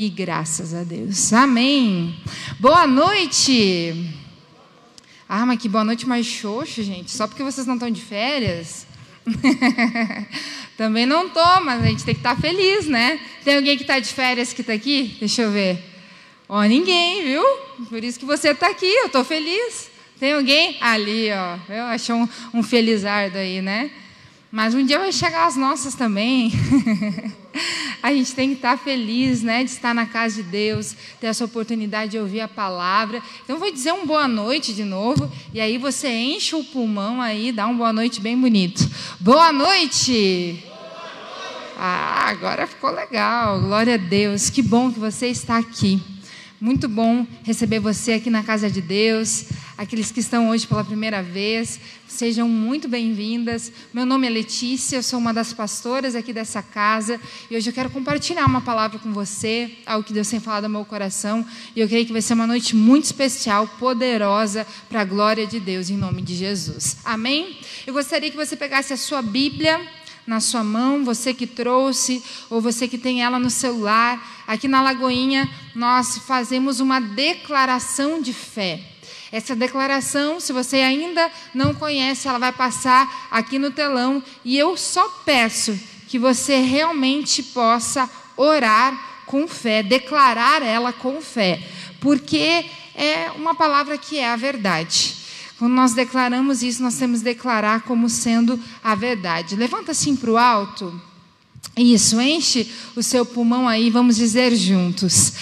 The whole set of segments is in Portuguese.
E graças a Deus. Amém. Boa noite. Ah, mas que boa noite mais xoxo, gente. Só porque vocês não estão de férias. Também não estou, mas a gente tem que estar tá feliz, né? Tem alguém que está de férias que está aqui? Deixa eu ver. Ó, ninguém, viu? Por isso que você está aqui, eu estou feliz. Tem alguém? Ali, ó. Eu achei um, um felizardo aí, né? Mas um dia vai chegar as nossas também. a gente tem que estar feliz, né, de estar na casa de Deus, ter essa oportunidade de ouvir a palavra. Então vou dizer um boa noite de novo, e aí você enche o pulmão aí, dá um boa noite bem bonito. Boa noite. Ah, agora ficou legal. Glória a Deus. Que bom que você está aqui. Muito bom receber você aqui na casa de Deus. Aqueles que estão hoje pela primeira vez, sejam muito bem-vindas. Meu nome é Letícia, eu sou uma das pastoras aqui dessa casa e hoje eu quero compartilhar uma palavra com você, algo que Deus tem falado ao meu coração. E eu creio que vai ser uma noite muito especial, poderosa, para a glória de Deus, em nome de Jesus. Amém? Eu gostaria que você pegasse a sua Bíblia na sua mão, você que trouxe, ou você que tem ela no celular. Aqui na Lagoinha, nós fazemos uma declaração de fé. Essa declaração, se você ainda não conhece, ela vai passar aqui no telão e eu só peço que você realmente possa orar com fé, declarar ela com fé, porque é uma palavra que é a verdade. Quando nós declaramos isso, nós temos que declarar como sendo a verdade. Levanta assim para o alto. Isso, enche o seu pulmão aí, vamos dizer juntos.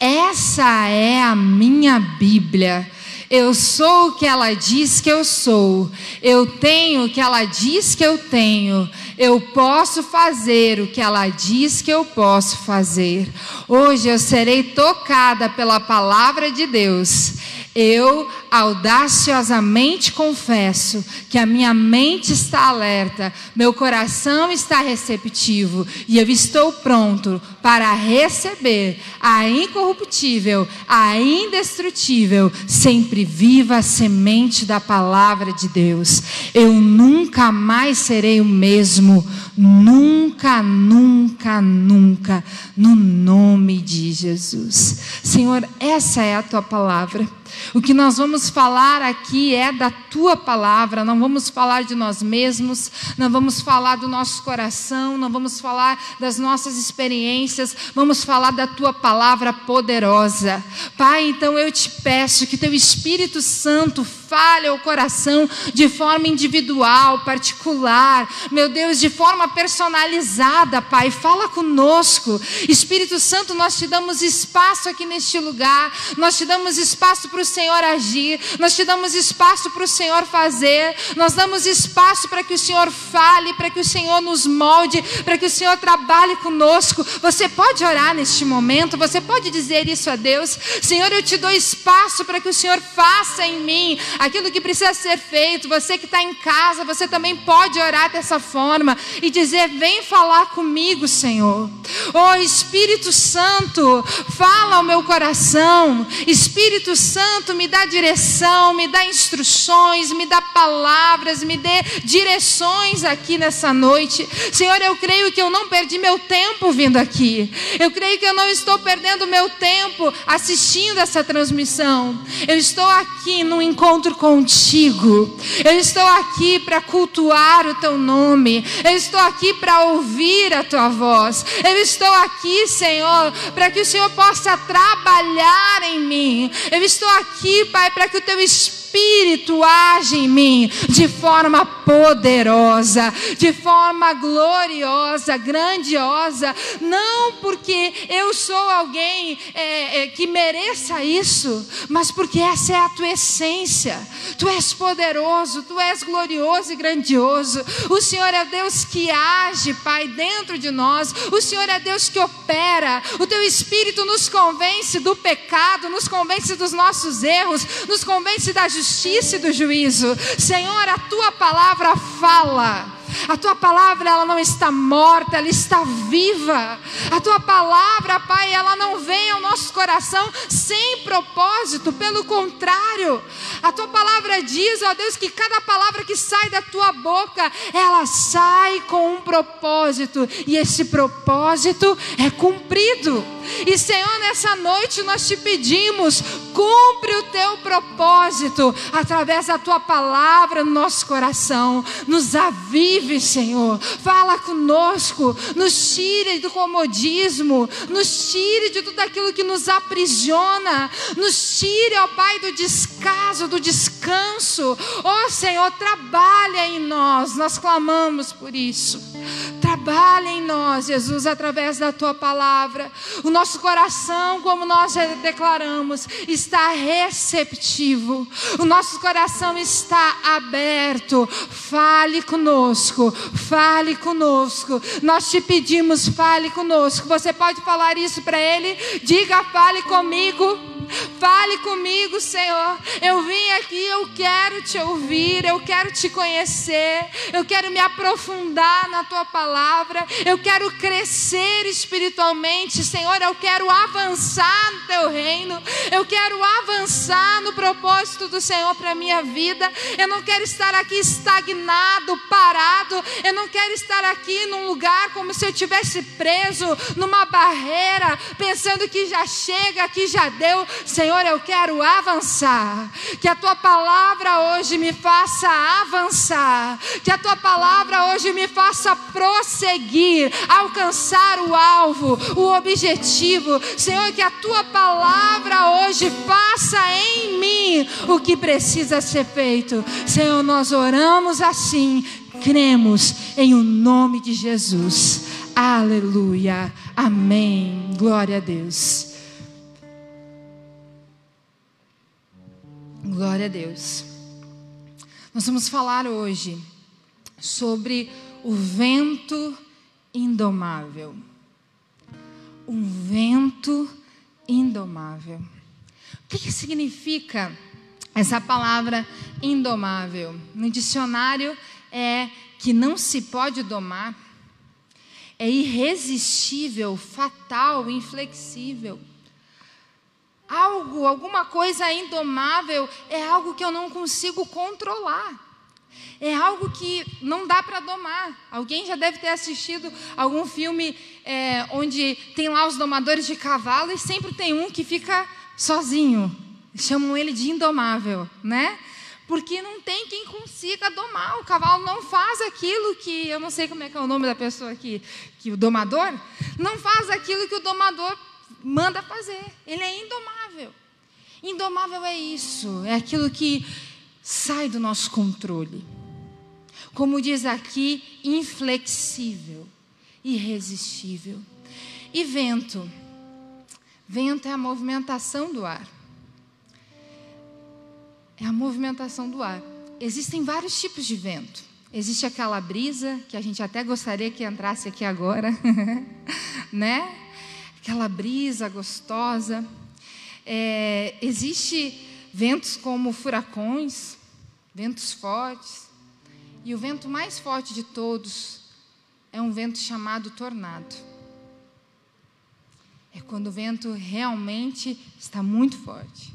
Essa é a minha Bíblia. Eu sou o que ela diz que eu sou. Eu tenho o que ela diz que eu tenho. Eu posso fazer o que ela diz que eu posso fazer. Hoje eu serei tocada pela palavra de Deus. Eu audaciosamente confesso que a minha mente está alerta, meu coração está receptivo e eu estou pronto para receber a incorruptível, a indestrutível, sempre viva semente da palavra de Deus. Eu nunca mais serei o mesmo, nunca, nunca, nunca, no nome de Jesus. Senhor, essa é a tua palavra. O que nós vamos falar aqui é da tua palavra, não vamos falar de nós mesmos, não vamos falar do nosso coração, não vamos falar das nossas experiências, vamos falar da tua palavra poderosa. Pai, então eu te peço que teu Espírito Santo fale ao coração de forma individual, particular, meu Deus, de forma personalizada, Pai, fala conosco. Espírito Santo, nós te damos espaço aqui neste lugar, nós te damos espaço para o Senhor agir, nós te damos espaço para o Senhor fazer, nós damos espaço para que o Senhor fale, para que o Senhor nos molde, para que o Senhor trabalhe conosco. Você pode orar neste momento, você pode dizer isso a Deus: Senhor, eu te dou espaço para que o Senhor faça em mim aquilo que precisa ser feito. Você que está em casa, você também pode orar dessa forma e dizer: Vem falar comigo, Senhor. Oh Espírito Santo, fala ao meu coração. Espírito Santo, me dá direção, me dá instruções, me dá palavras, me dê direções aqui nessa noite. Senhor, eu creio que eu não perdi meu tempo vindo aqui. Eu creio que eu não estou perdendo meu tempo assistindo essa transmissão. Eu estou aqui num encontro contigo. Eu estou aqui para cultuar o teu nome. Eu estou aqui para ouvir a tua voz. Eu estou aqui, Senhor, para que o Senhor possa trabalhar em mim. Eu estou aqui, Pai, para que o teu Espírito Espírito age em mim de forma poderosa, de forma gloriosa, grandiosa, não porque eu sou alguém é, é, que mereça isso, mas porque essa é a tua essência. Tu és poderoso, tu és glorioso e grandioso. O Senhor é Deus que age, Pai, dentro de nós. O Senhor é Deus que opera. O teu Espírito nos convence do pecado, nos convence dos nossos erros, nos convence da justiça justiça e do juízo. Senhor, a tua palavra fala A tua palavra ela não está morta, ela está viva. A tua palavra, Pai, ela não vem ao nosso coração sem propósito, pelo contrário. A tua palavra diz, ó Deus, que cada palavra que sai da tua boca, ela sai com um propósito, e esse propósito é cumprido. E Senhor, nessa noite nós te pedimos, cumpre o teu propósito através da tua palavra no nosso coração. Nos avive, Senhor. Fala conosco, nos tire do comodismo, nos tire de tudo aquilo que nos aprisiona, nos tire, ó Pai, do descaso, do descanso. Ó Senhor, trabalha em nós. Nós clamamos por isso. Trabalha em nós, Jesus, através da tua palavra. O nosso coração, como nós já declaramos, está receptivo. O nosso coração está aberto. Fale conosco, fale conosco. Nós te pedimos, fale conosco. Você pode falar isso para Ele? Diga, fale comigo. Fale comigo, Senhor. Eu vim aqui, eu quero te ouvir, eu quero te conhecer, eu quero me aprofundar na tua palavra, eu quero crescer espiritualmente, Senhor. Eu quero avançar no teu reino, eu quero avançar no propósito do Senhor para minha vida. Eu não quero estar aqui estagnado, parado, eu não quero estar aqui num lugar como se eu tivesse preso numa barreira, pensando que já chega, que já deu. Senhor, eu quero avançar. Que a tua palavra hoje me faça avançar. Que a tua palavra hoje me faça prosseguir, alcançar o alvo, o objetivo. Senhor, que a tua palavra hoje faça em mim o que precisa ser feito. Senhor, nós oramos assim, cremos em o nome de Jesus. Aleluia. Amém. Glória a Deus. Glória a Deus. Nós vamos falar hoje sobre o vento indomável. Um vento indomável. O que, que significa essa palavra indomável? No dicionário é que não se pode domar, é irresistível, fatal, inflexível algo, alguma coisa indomável, é algo que eu não consigo controlar. É algo que não dá para domar. Alguém já deve ter assistido algum filme é, onde tem lá os domadores de cavalo e sempre tem um que fica sozinho. Chamam ele de indomável, né? Porque não tem quem consiga domar. O cavalo não faz aquilo que. Eu não sei como é que é o nome da pessoa aqui, que o domador. Não faz aquilo que o domador manda fazer. Ele é indomável. Indomável é isso, é aquilo que sai do nosso controle. Como diz aqui, inflexível, irresistível. E vento? Vento é a movimentação do ar. É a movimentação do ar. Existem vários tipos de vento. Existe aquela brisa que a gente até gostaria que entrasse aqui agora, né? Aquela brisa gostosa. É, existe ventos como furacões, ventos fortes, e o vento mais forte de todos é um vento chamado tornado. É quando o vento realmente está muito forte.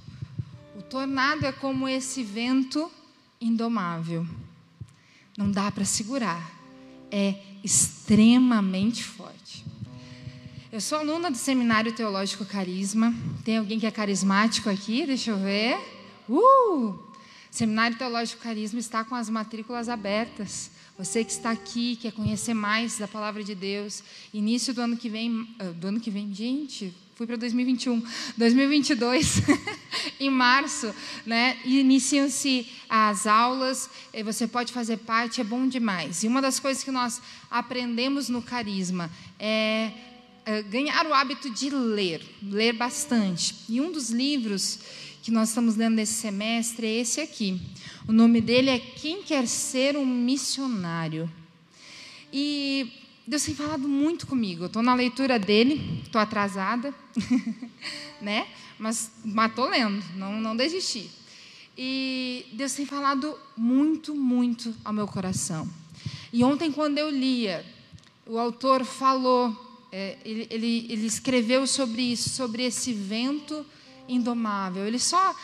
O tornado é como esse vento indomável. Não dá para segurar. É extremamente forte. Eu sou aluna do Seminário Teológico Carisma. Tem alguém que é carismático aqui? Deixa eu ver. Uh! Seminário Teológico Carisma está com as matrículas abertas. Você que está aqui, quer conhecer mais da palavra de Deus, início do ano que vem, ah, do ano que vem, gente, fui para 2021, 2022, em março, né? Iniciam-se as aulas, você pode fazer parte, é bom demais. E uma das coisas que nós aprendemos no Carisma é ganhar o hábito de ler, ler bastante. E um dos livros que nós estamos lendo nesse semestre é esse aqui. O nome dele é Quem Quer Ser um Missionário. E Deus tem falado muito comigo. Estou na leitura dele, estou atrasada, né? Mas estou lendo, não, não desisti. E Deus tem falado muito, muito ao meu coração. E ontem, quando eu lia, o autor falou, é, ele, ele, ele escreveu sobre isso, sobre esse vento indomável. Ele só,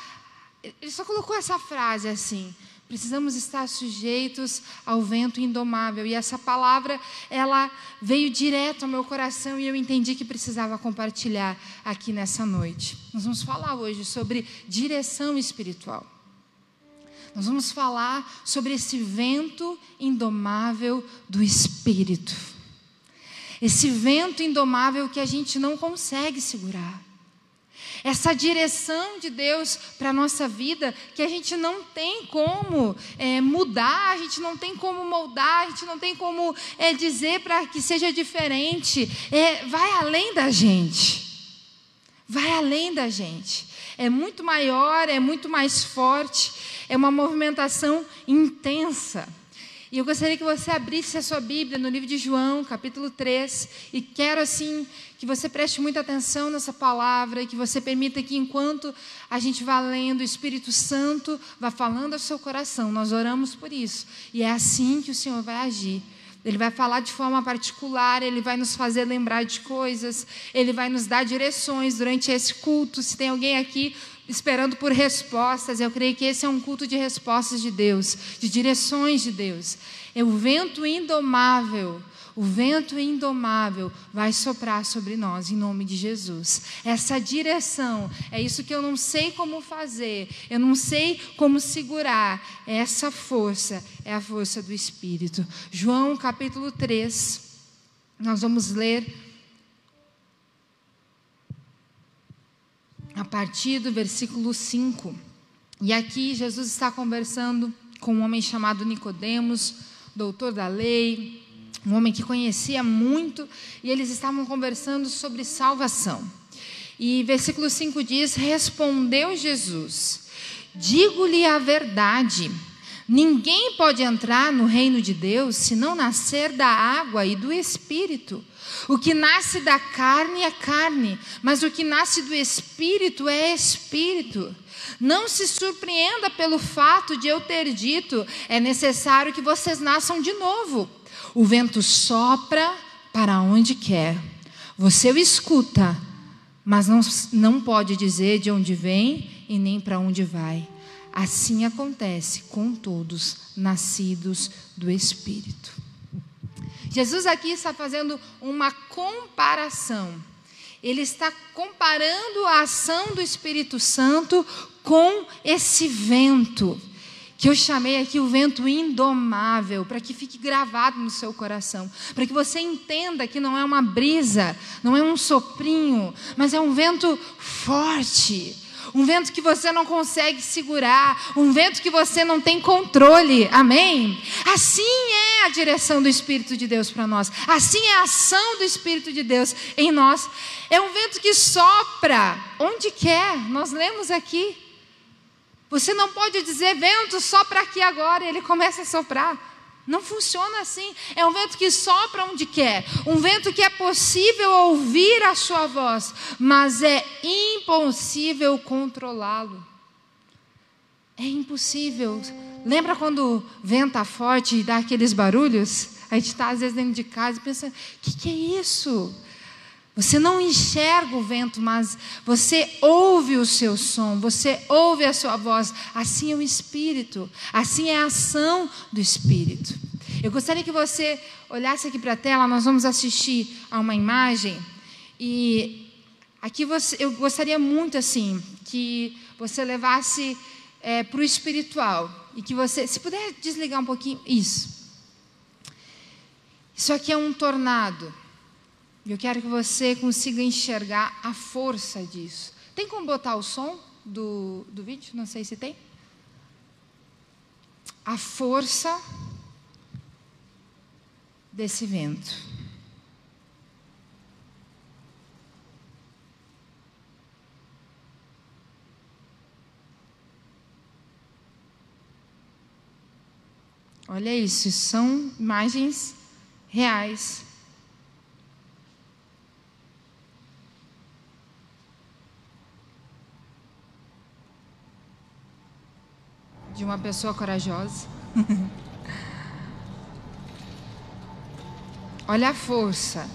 ele só colocou essa frase assim: Precisamos estar sujeitos ao vento indomável. E essa palavra, ela veio direto ao meu coração e eu entendi que precisava compartilhar aqui nessa noite. Nós vamos falar hoje sobre direção espiritual. Nós vamos falar sobre esse vento indomável do espírito. Esse vento indomável que a gente não consegue segurar essa direção de Deus para a nossa vida que a gente não tem como é, mudar, a gente não tem como moldar, a gente não tem como é, dizer para que seja diferente. É, vai além da gente. Vai além da gente. É muito maior, é muito mais forte, é uma movimentação intensa. E eu gostaria que você abrisse a sua Bíblia no livro de João, capítulo 3, e quero assim que você preste muita atenção nessa palavra e que você permita que enquanto a gente vá lendo, o Espírito Santo vá falando ao seu coração. Nós oramos por isso. E é assim que o Senhor vai agir. Ele vai falar de forma particular, ele vai nos fazer lembrar de coisas, ele vai nos dar direções durante esse culto. Se tem alguém aqui esperando por respostas. Eu creio que esse é um culto de respostas de Deus, de direções de Deus. É o vento indomável. O vento indomável vai soprar sobre nós em nome de Jesus. Essa direção, é isso que eu não sei como fazer, eu não sei como segurar. Essa força é a força do Espírito. João capítulo 3, nós vamos ler a partir do versículo 5. E aqui Jesus está conversando com um homem chamado Nicodemos, doutor da lei, um homem que conhecia muito, e eles estavam conversando sobre salvação. E versículo 5 diz: Respondeu Jesus: Digo-lhe a verdade. Ninguém pode entrar no reino de Deus se não nascer da água e do espírito. O que nasce da carne é carne, mas o que nasce do espírito é espírito. Não se surpreenda pelo fato de eu ter dito: é necessário que vocês nasçam de novo. O vento sopra para onde quer. Você o escuta, mas não, não pode dizer de onde vem e nem para onde vai. Assim acontece com todos nascidos do Espírito. Jesus aqui está fazendo uma comparação. Ele está comparando a ação do Espírito Santo com esse vento, que eu chamei aqui o vento indomável, para que fique gravado no seu coração, para que você entenda que não é uma brisa, não é um soprinho, mas é um vento forte um vento que você não consegue segurar, um vento que você não tem controle, amém? Assim é a direção do Espírito de Deus para nós, assim é a ação do Espírito de Deus em nós. É um vento que sopra onde quer, nós lemos aqui. Você não pode dizer vento sopra aqui agora, ele começa a soprar. Não funciona assim. É um vento que sopra onde quer. Um vento que é possível ouvir a sua voz, mas é impossível controlá-lo. É impossível. Lembra quando venta forte e dá aqueles barulhos? A gente está às vezes dentro de casa e pensa: o que, que é isso? Você não enxerga o vento, mas você ouve o seu som, você ouve a sua voz. Assim é o Espírito, assim é a ação do Espírito. Eu gostaria que você olhasse aqui para a tela, nós vamos assistir a uma imagem. E aqui você, eu gostaria muito assim que você levasse é, para o espiritual. E que você, se puder desligar um pouquinho, isso. Isso aqui é um tornado. Eu quero que você consiga enxergar a força disso. Tem como botar o som do, do vídeo? Não sei se tem. A força desse vento. Olha isso, são imagens reais de uma pessoa corajosa. Olha a força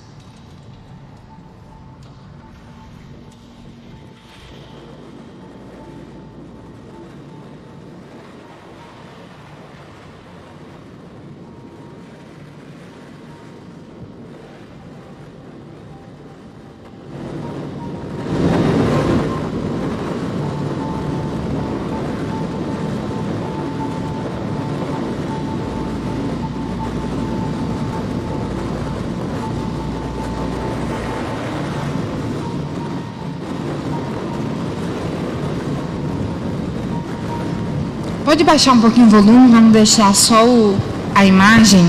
Pode baixar um pouquinho o volume, vamos deixar só o, a imagem.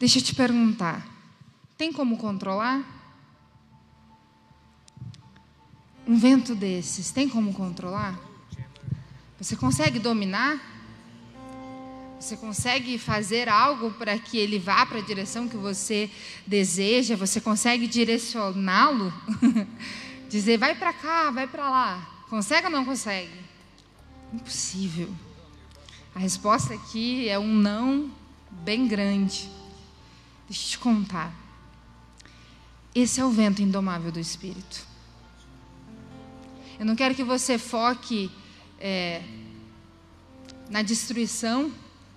Deixa eu te perguntar: tem como controlar? Um vento desses, tem como controlar? Você consegue dominar? Você consegue fazer algo para que ele vá para a direção que você deseja? Você consegue direcioná-lo? Dizer, vai para cá, vai para lá. Consegue ou não consegue? Impossível. A resposta aqui é um não bem grande. Deixa eu te contar. Esse é o vento indomável do Espírito. Eu não quero que você foque é, na destruição,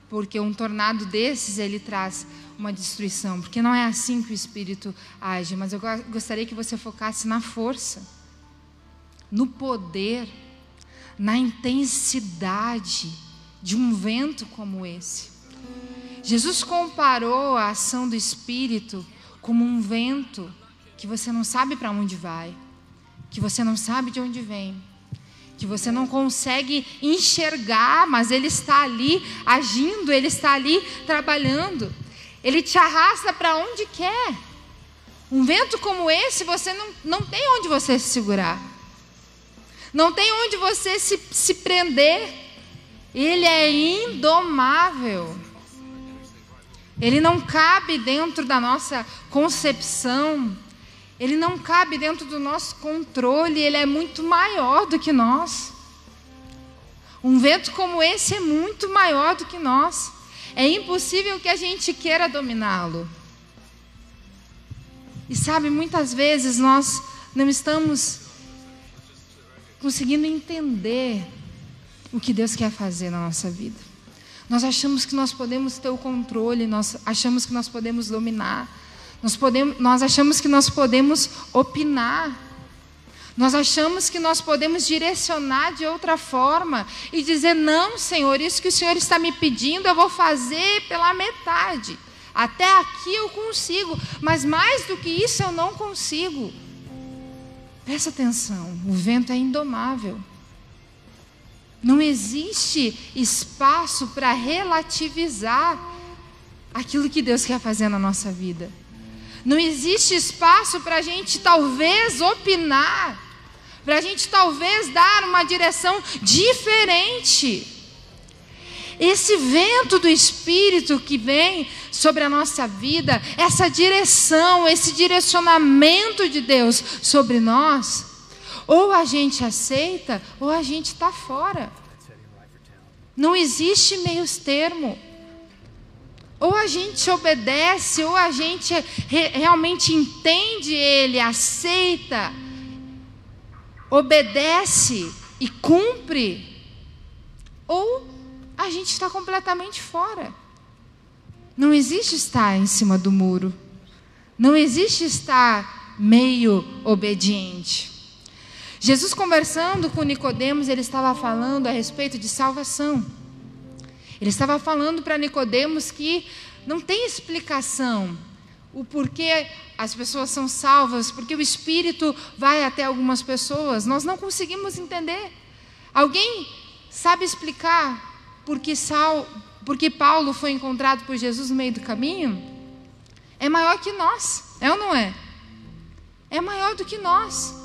porque um tornado desses ele traz uma destruição, porque não é assim que o Espírito age. Mas eu gostaria que você focasse na força, no poder na intensidade de um vento como esse. Jesus comparou a ação do Espírito como um vento que você não sabe para onde vai, que você não sabe de onde vem, que você não consegue enxergar, mas ele está ali agindo, ele está ali trabalhando. Ele te arrasta para onde quer. Um vento como esse, você não, não tem onde você se segurar. Não tem onde você se, se prender. Ele é indomável. Ele não cabe dentro da nossa concepção. Ele não cabe dentro do nosso controle. Ele é muito maior do que nós. Um vento como esse é muito maior do que nós. É impossível que a gente queira dominá-lo. E sabe, muitas vezes nós não estamos conseguindo entender o que Deus quer fazer na nossa vida. Nós achamos que nós podemos ter o controle, nós achamos que nós podemos dominar, nós, podemos, nós achamos que nós podemos opinar, nós achamos que nós podemos direcionar de outra forma e dizer: não, Senhor, isso que o Senhor está me pedindo eu vou fazer pela metade. Até aqui eu consigo, mas mais do que isso eu não consigo. Presta atenção, o vento é indomável. Não existe espaço para relativizar aquilo que Deus quer fazer na nossa vida. Não existe espaço para a gente talvez opinar, para a gente talvez dar uma direção diferente. Esse vento do Espírito que vem sobre a nossa vida, essa direção, esse direcionamento de Deus sobre nós, ou a gente aceita, ou a gente está fora. Não existe meios termo. Ou a gente obedece, ou a gente re realmente entende Ele, aceita, obedece e cumpre, ou a gente está completamente fora. Não existe estar em cima do muro. Não existe estar meio obediente. Jesus conversando com Nicodemos, ele estava falando a respeito de salvação. Ele estava falando para Nicodemos que não tem explicação o porquê as pessoas são salvas, porque o Espírito vai até algumas pessoas. Nós não conseguimos entender. Alguém sabe explicar porque, Sal, porque Paulo foi encontrado por Jesus no meio do caminho, é maior que nós, é ou não é? É maior do que nós.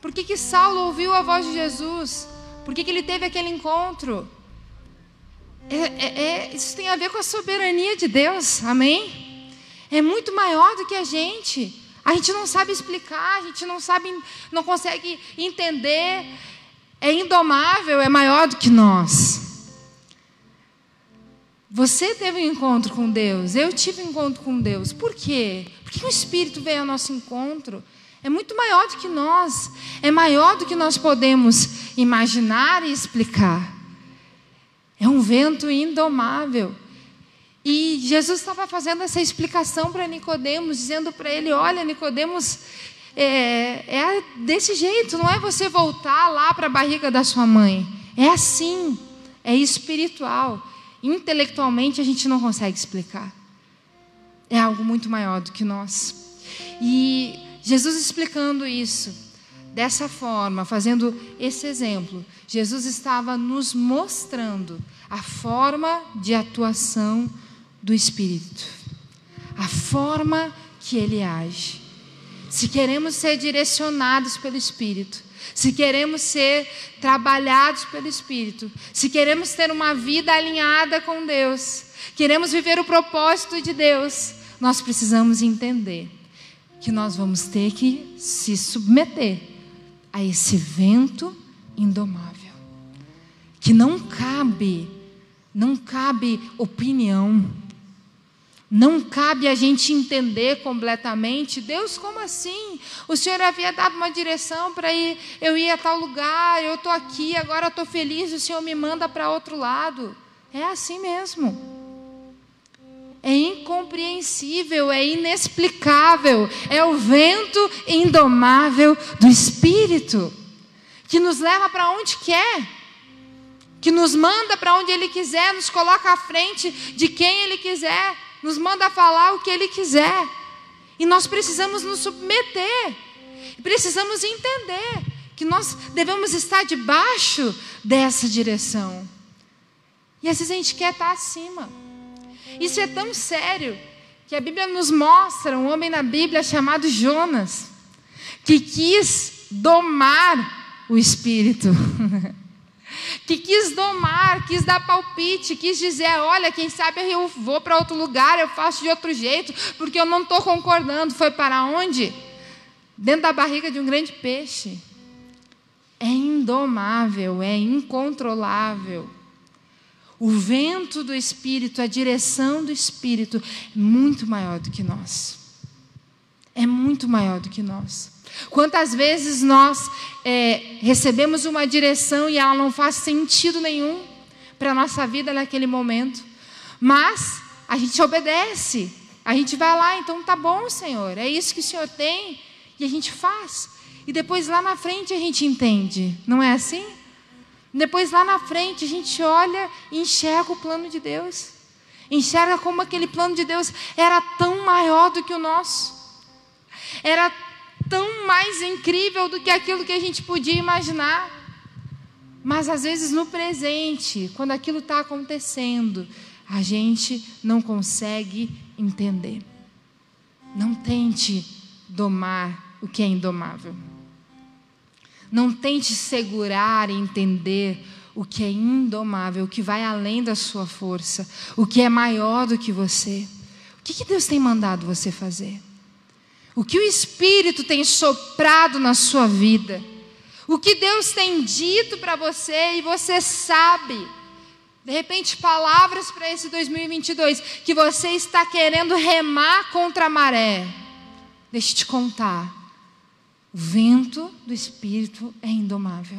Por que, que Saulo ouviu a voz de Jesus? Por que, que ele teve aquele encontro? É, é, é, isso tem a ver com a soberania de Deus, amém? É muito maior do que a gente. A gente não sabe explicar, a gente não sabe, não consegue entender. É indomável, é maior do que nós. Você teve um encontro com Deus, eu tive um encontro com Deus. Por quê? Porque o Espírito veio ao nosso encontro. É muito maior do que nós, é maior do que nós podemos imaginar e explicar. É um vento indomável. E Jesus estava fazendo essa explicação para Nicodemos, dizendo para ele: Olha, Nicodemos, é, é desse jeito, não é você voltar lá para a barriga da sua mãe. É assim, é espiritual. Intelectualmente a gente não consegue explicar. É algo muito maior do que nós. E Jesus explicando isso dessa forma, fazendo esse exemplo, Jesus estava nos mostrando a forma de atuação do Espírito, a forma que ele age. Se queremos ser direcionados pelo Espírito, se queremos ser trabalhados pelo Espírito, se queremos ter uma vida alinhada com Deus, queremos viver o propósito de Deus, nós precisamos entender que nós vamos ter que se submeter a esse vento indomável, que não cabe, não cabe opinião, não cabe a gente entender completamente, Deus, como assim? O Senhor havia dado uma direção para ir, eu ia a tal lugar, eu estou aqui, agora estou feliz, o Senhor me manda para outro lado. É assim mesmo. É incompreensível, é inexplicável, é o vento indomável do Espírito, que nos leva para onde quer, que nos manda para onde Ele quiser, nos coloca à frente de quem Ele quiser nos manda falar o que Ele quiser. E nós precisamos nos submeter, precisamos entender que nós devemos estar debaixo dessa direção. E às vezes a gente quer estar acima. Isso é tão sério que a Bíblia nos mostra um homem na Bíblia chamado Jonas, que quis domar o espírito. que quis domar, quis dar palpite, quis dizer: olha, quem sabe eu vou para outro lugar, eu faço de outro jeito, porque eu não estou concordando. Foi para onde? Dentro da barriga de um grande peixe. É indomável, é incontrolável. O vento do Espírito, a direção do Espírito, é muito maior do que nós. É muito maior do que nós. Quantas vezes nós é, recebemos uma direção e ela não faz sentido nenhum para a nossa vida naquele momento, mas a gente obedece, a gente vai lá, então tá bom, Senhor, é isso que o Senhor tem, e a gente faz. E depois lá na frente a gente entende, não é assim? Depois lá na frente a gente olha e enxerga o plano de Deus. Enxerga como aquele plano de Deus era tão maior do que o nosso. Era tão mais incrível do que aquilo que a gente podia imaginar. Mas às vezes no presente, quando aquilo está acontecendo, a gente não consegue entender. Não tente domar o que é indomável. Não tente segurar e entender o que é indomável, o que vai além da sua força, o que é maior do que você. O que, que Deus tem mandado você fazer? O que o Espírito tem soprado na sua vida, o que Deus tem dito para você e você sabe. De repente, palavras para esse 2022 que você está querendo remar contra a maré. Deixa eu te contar. O vento do Espírito é indomável.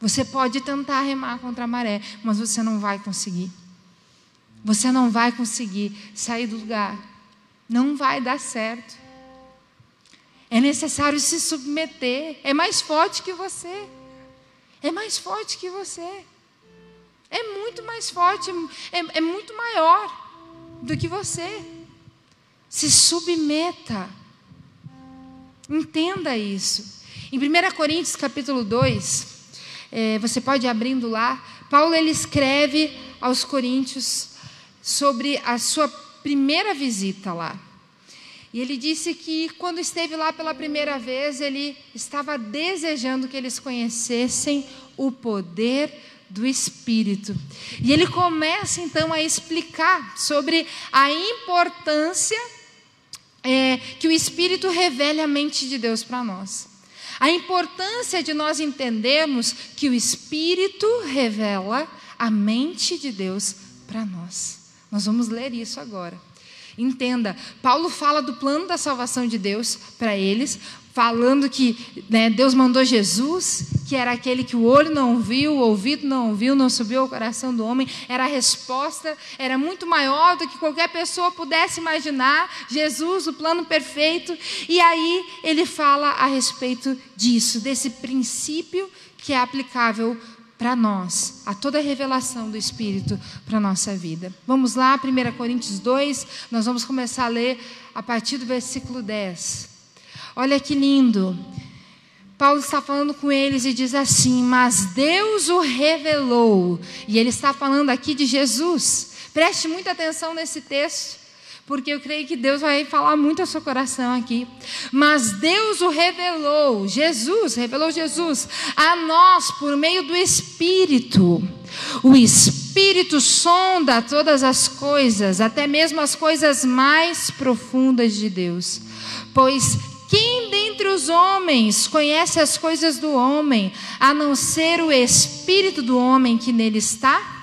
Você pode tentar remar contra a maré, mas você não vai conseguir. Você não vai conseguir sair do lugar. Não vai dar certo. É necessário se submeter. É mais forte que você. É mais forte que você. É muito mais forte, é, é muito maior do que você. Se submeta. Entenda isso. Em 1 Coríntios capítulo 2, é, você pode ir abrindo lá, Paulo ele escreve aos Coríntios sobre a sua primeira visita lá. E ele disse que quando esteve lá pela primeira vez, ele estava desejando que eles conhecessem o poder do Espírito. E ele começa então a explicar sobre a importância é, que o Espírito revele a mente de Deus para nós. A importância de nós entendermos que o Espírito revela a mente de Deus para nós. Nós vamos ler isso agora. Entenda, Paulo fala do plano da salvação de Deus para eles, falando que né, Deus mandou Jesus, que era aquele que o olho não viu, o ouvido não ouviu, não subiu ao coração do homem, era a resposta, era muito maior do que qualquer pessoa pudesse imaginar. Jesus, o plano perfeito, e aí ele fala a respeito disso, desse princípio que é aplicável para nós, a toda a revelação do Espírito para a nossa vida. Vamos lá, 1 Coríntios 2, nós vamos começar a ler a partir do versículo 10. Olha que lindo. Paulo está falando com eles e diz assim: Mas Deus o revelou. E ele está falando aqui de Jesus. Preste muita atenção nesse texto porque eu creio que Deus vai falar muito ao seu coração aqui. Mas Deus o revelou, Jesus, revelou Jesus a nós por meio do Espírito. O Espírito sonda todas as coisas, até mesmo as coisas mais profundas de Deus. Pois quem dentre os homens conhece as coisas do homem, a não ser o Espírito do homem que nele está?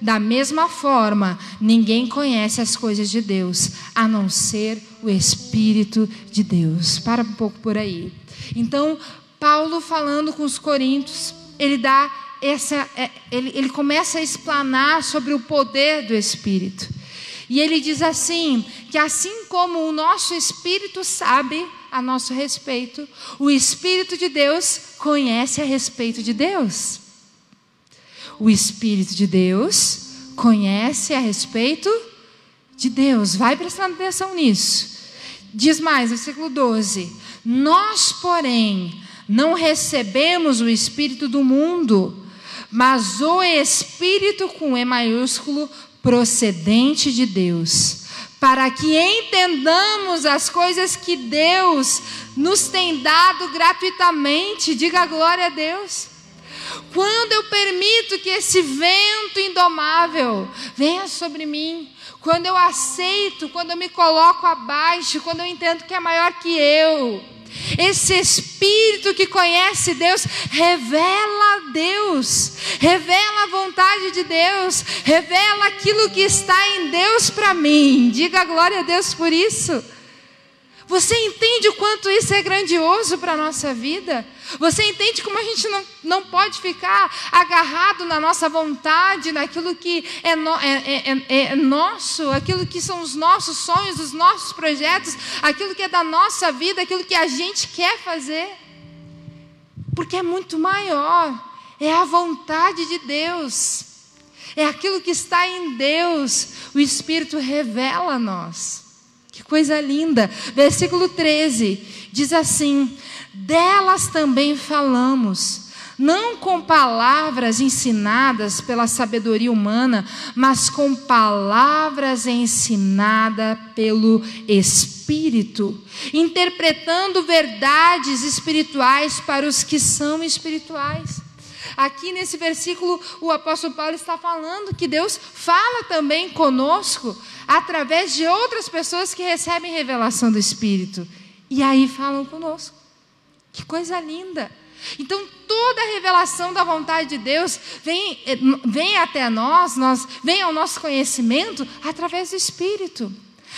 Da mesma forma, ninguém conhece as coisas de Deus, a não ser o Espírito de Deus. Para um pouco por aí. Então, Paulo falando com os coríntios, ele dá essa, é, ele, ele começa a explanar sobre o poder do Espírito. E ele diz assim: que assim como o nosso Espírito sabe a nosso respeito, o Espírito de Deus conhece a respeito de Deus. O Espírito de Deus conhece a respeito de Deus. Vai prestando atenção nisso. Diz mais, versículo 12: Nós, porém, não recebemos o Espírito do mundo, mas o Espírito com E maiúsculo, procedente de Deus, para que entendamos as coisas que Deus nos tem dado gratuitamente. Diga glória a Deus. Quando eu permito que esse vento indomável venha sobre mim, quando eu aceito, quando eu me coloco abaixo, quando eu entendo que é maior que eu, esse Espírito que conhece Deus, revela Deus, revela a vontade de Deus, revela aquilo que está em Deus para mim. Diga glória a Deus por isso. Você entende o quanto isso é grandioso para a nossa vida? Você entende como a gente não, não pode ficar agarrado na nossa vontade, naquilo que é, no, é, é, é, é nosso, aquilo que são os nossos sonhos, os nossos projetos, aquilo que é da nossa vida, aquilo que a gente quer fazer? Porque é muito maior, é a vontade de Deus, é aquilo que está em Deus, o Espírito revela a nós. Que coisa linda. Versículo 13 diz assim: Delas também falamos, não com palavras ensinadas pela sabedoria humana, mas com palavras ensinadas pelo Espírito, interpretando verdades espirituais para os que são espirituais. Aqui nesse versículo, o apóstolo Paulo está falando que Deus fala também conosco através de outras pessoas que recebem revelação do Espírito. E aí falam conosco. Que coisa linda! Então, toda a revelação da vontade de Deus vem, eh, vem até nós, nós, vem ao nosso conhecimento através do Espírito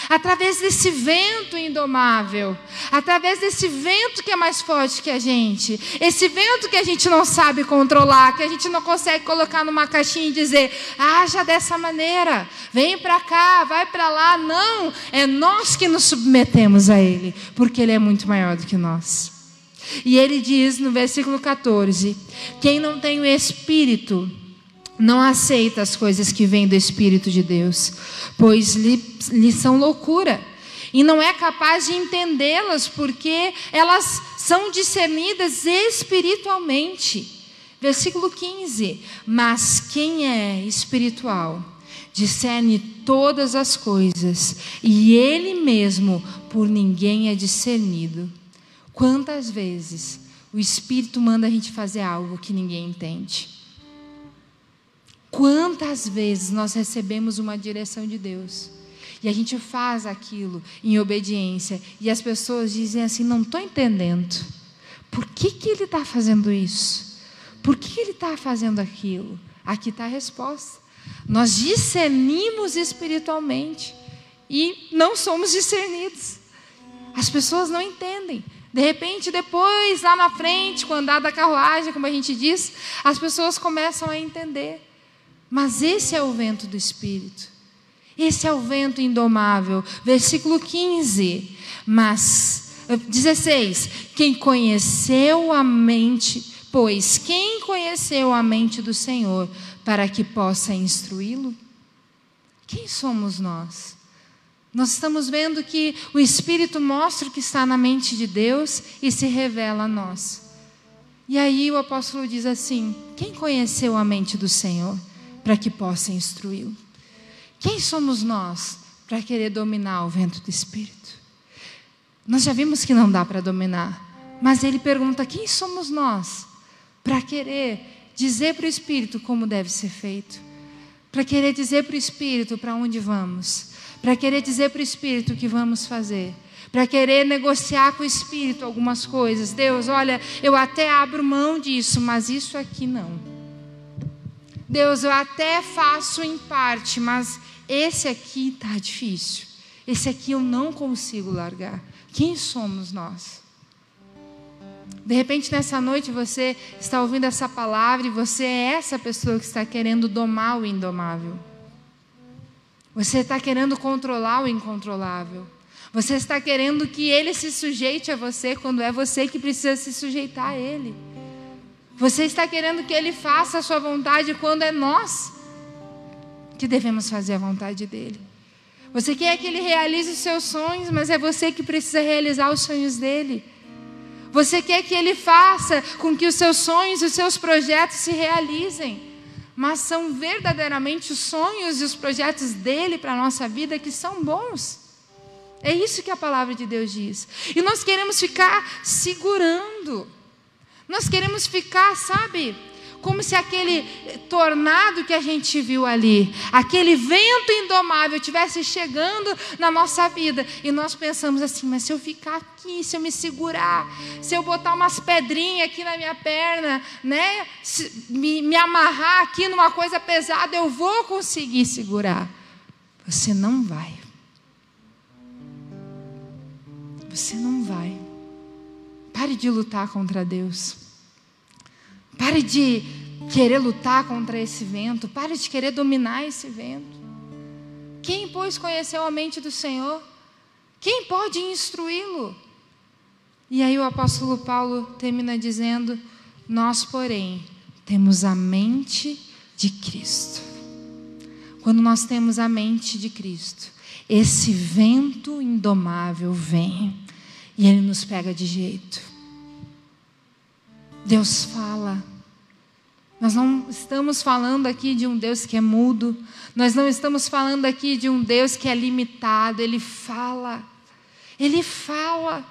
através desse vento indomável, através desse vento que é mais forte que a gente, esse vento que a gente não sabe controlar, que a gente não consegue colocar numa caixinha e dizer, haja dessa maneira, vem para cá, vai para lá. Não, é nós que nos submetemos a Ele, porque Ele é muito maior do que nós. E ele diz no versículo 14: quem não tem o Espírito, não aceita as coisas que vêm do Espírito de Deus, pois lhe, lhe são loucura, e não é capaz de entendê-las, porque elas são discernidas espiritualmente. Versículo 15: Mas quem é espiritual, discerne todas as coisas, e ele mesmo por ninguém é discernido. Quantas vezes o Espírito manda a gente fazer algo que ninguém entende? Quantas vezes nós recebemos uma direção de Deus e a gente faz aquilo em obediência e as pessoas dizem assim: não estou entendendo. Por que, que ele está fazendo isso? Por que ele está fazendo aquilo? Aqui está a resposta. Nós discernimos espiritualmente e não somos discernidos. As pessoas não entendem. De repente, depois, lá na frente, com o andar da carruagem, como a gente diz, as pessoas começam a entender. Mas esse é o vento do Espírito. Esse é o vento indomável. Versículo 15. Mas, 16. Eh, quem conheceu a mente, pois, quem conheceu a mente do Senhor para que possa instruí-lo? Quem somos nós? Nós estamos vendo que o Espírito mostra o que está na mente de Deus e se revela a nós. E aí o apóstolo diz assim: Quem conheceu a mente do Senhor para que possa instruí-lo? Quem somos nós para querer dominar o vento do Espírito? Nós já vimos que não dá para dominar, mas ele pergunta: Quem somos nós para querer dizer para o Espírito como deve ser feito? Para querer dizer para o Espírito para onde vamos? para querer dizer para o Espírito o que vamos fazer, para querer negociar com o Espírito algumas coisas. Deus, olha, eu até abro mão disso, mas isso aqui não. Deus, eu até faço em parte, mas esse aqui está difícil. Esse aqui eu não consigo largar. Quem somos nós? De repente, nessa noite, você está ouvindo essa palavra e você é essa pessoa que está querendo domar o indomável. Você está querendo controlar o incontrolável. Você está querendo que ele se sujeite a você quando é você que precisa se sujeitar a ele. Você está querendo que ele faça a sua vontade quando é nós que devemos fazer a vontade dele. Você quer que ele realize os seus sonhos, mas é você que precisa realizar os sonhos dele. Você quer que ele faça com que os seus sonhos, os seus projetos se realizem mas são verdadeiramente os sonhos e os projetos dele para a nossa vida que são bons. É isso que a palavra de Deus diz. E nós queremos ficar segurando. Nós queremos ficar, sabe, como se aquele tornado que a gente viu ali, aquele vento indomável estivesse chegando na nossa vida e nós pensamos assim: mas se eu ficar aqui, se eu me segurar, se eu botar umas pedrinhas aqui na minha perna, né, se, me, me amarrar aqui numa coisa pesada, eu vou conseguir segurar. Você não vai. Você não vai. Pare de lutar contra Deus. Pare de querer lutar contra esse vento. Pare de querer dominar esse vento. Quem, pois, conheceu a mente do Senhor? Quem pode instruí-lo? E aí o apóstolo Paulo termina dizendo: Nós, porém, temos a mente de Cristo. Quando nós temos a mente de Cristo, esse vento indomável vem e ele nos pega de jeito. Deus fala. Nós não estamos falando aqui de um Deus que é mudo, nós não estamos falando aqui de um Deus que é limitado, ele fala. Ele fala.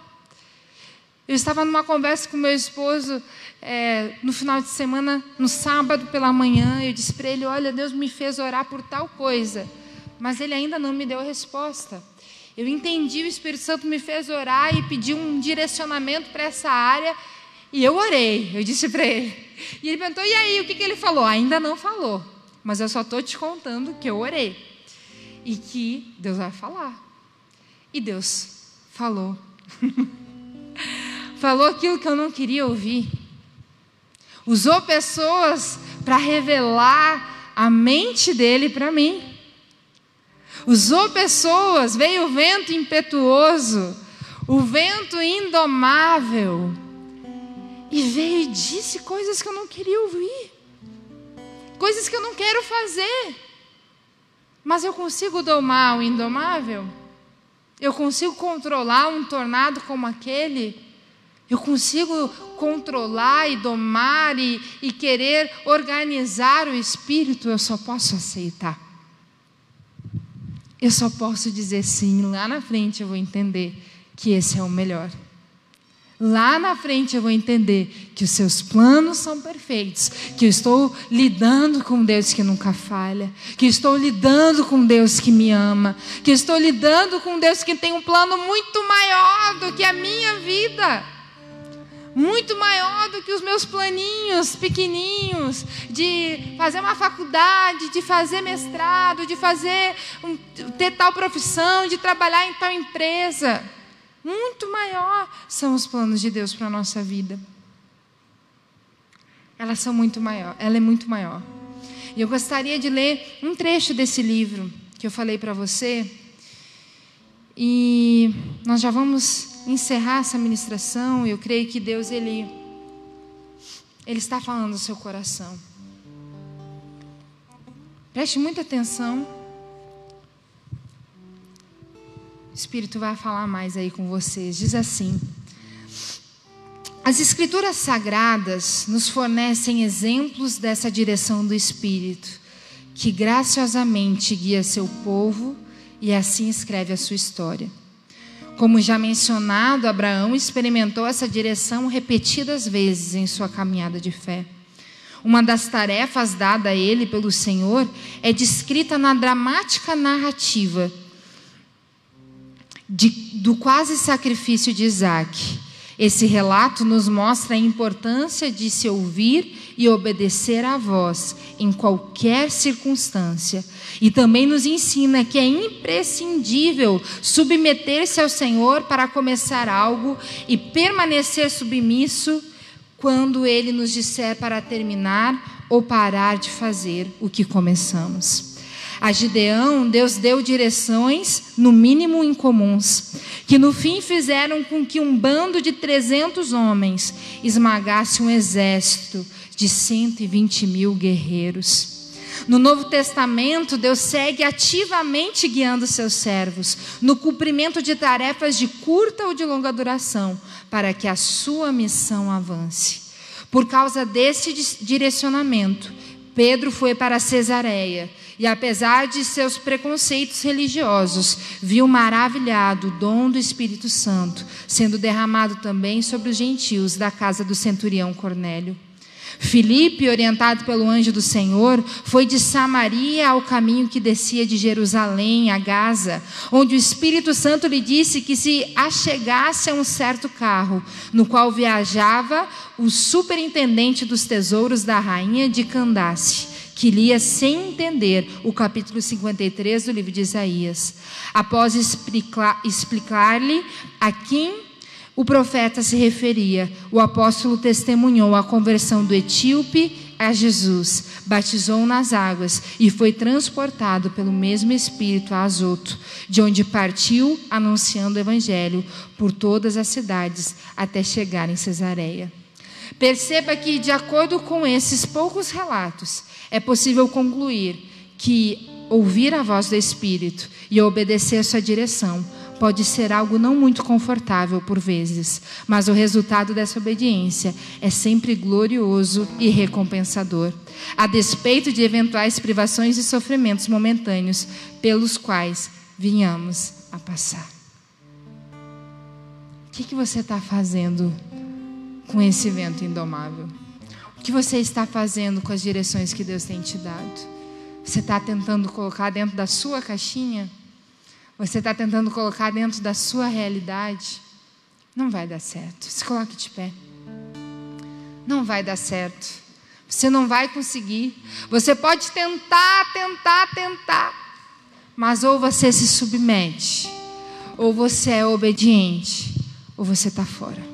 Eu estava numa conversa com meu esposo é, no final de semana, no sábado pela manhã. Eu disse para ele: Olha, Deus me fez orar por tal coisa, mas ele ainda não me deu resposta. Eu entendi, o Espírito Santo me fez orar e pedir um direcionamento para essa área. E eu orei, eu disse para ele. E ele perguntou: e aí, o que, que ele falou? Ainda não falou, mas eu só estou te contando que eu orei. E que Deus vai falar. E Deus falou. falou aquilo que eu não queria ouvir. Usou pessoas para revelar a mente dele para mim. Usou pessoas, veio o vento impetuoso, o vento indomável e veio e disse coisas que eu não queria ouvir, coisas que eu não quero fazer. Mas eu consigo domar o indomável? Eu consigo controlar um tornado como aquele? Eu consigo controlar e domar e, e querer organizar o espírito? Eu só posso aceitar. Eu só posso dizer sim, lá na frente eu vou entender que esse é o melhor. Lá na frente eu vou entender que os seus planos são perfeitos, que eu estou lidando com Deus que nunca falha, que estou lidando com Deus que me ama, que estou lidando com Deus que tem um plano muito maior do que a minha vida, muito maior do que os meus planinhos pequeninhos de fazer uma faculdade, de fazer mestrado, de fazer um, ter tal profissão, de trabalhar em tal empresa. Muito maior são os planos de Deus para a nossa vida. Elas são muito maior, ela é muito maior. E eu gostaria de ler um trecho desse livro que eu falei para você. E nós já vamos encerrar essa ministração. Eu creio que Deus ele ele está falando no seu coração. Preste muita atenção. O Espírito vai falar mais aí com vocês. Diz assim: As Escrituras Sagradas nos fornecem exemplos dessa direção do Espírito que graciosamente guia seu povo e assim escreve a sua história. Como já mencionado, Abraão experimentou essa direção repetidas vezes em sua caminhada de fé. Uma das tarefas dada a ele pelo Senhor é descrita na dramática narrativa de, do quase sacrifício de Isaac. Esse relato nos mostra a importância de se ouvir e obedecer à voz em qualquer circunstância. E também nos ensina que é imprescindível submeter-se ao Senhor para começar algo e permanecer submisso quando ele nos disser para terminar ou parar de fazer o que começamos. A Gideão, Deus deu direções, no mínimo incomuns, que no fim fizeram com que um bando de 300 homens esmagasse um exército de 120 mil guerreiros. No Novo Testamento, Deus segue ativamente guiando seus servos no cumprimento de tarefas de curta ou de longa duração, para que a sua missão avance. Por causa desse direcionamento, Pedro foi para Cesareia e, apesar de seus preconceitos religiosos, viu maravilhado o dom do Espírito Santo sendo derramado também sobre os gentios da casa do centurião Cornélio. Filipe, orientado pelo anjo do Senhor, foi de Samaria ao caminho que descia de Jerusalém a Gaza, onde o Espírito Santo lhe disse que se achegasse a um certo carro, no qual viajava o superintendente dos tesouros da rainha de Candace que lia sem entender o capítulo 53 do livro de Isaías. Após explicar-lhe a quem o profeta se referia. O apóstolo testemunhou a conversão do etíope a Jesus, batizou nas águas e foi transportado pelo mesmo Espírito a Azoto, de onde partiu anunciando o evangelho por todas as cidades até chegar em Cesareia. Perceba que, de acordo com esses poucos relatos, é possível concluir que ouvir a voz do Espírito e obedecer a sua direção pode ser algo não muito confortável por vezes, mas o resultado dessa obediência é sempre glorioso e recompensador, a despeito de eventuais privações e sofrimentos momentâneos pelos quais vinhamos a passar. O que, que você está fazendo com esse vento indomável? O que você está fazendo com as direções que Deus tem te dado? Você está tentando colocar dentro da sua caixinha? você está tentando colocar dentro da sua realidade, não vai dar certo. Se coloque de pé. Não vai dar certo. Você não vai conseguir. Você pode tentar, tentar, tentar. Mas ou você se submete, ou você é obediente, ou você está fora.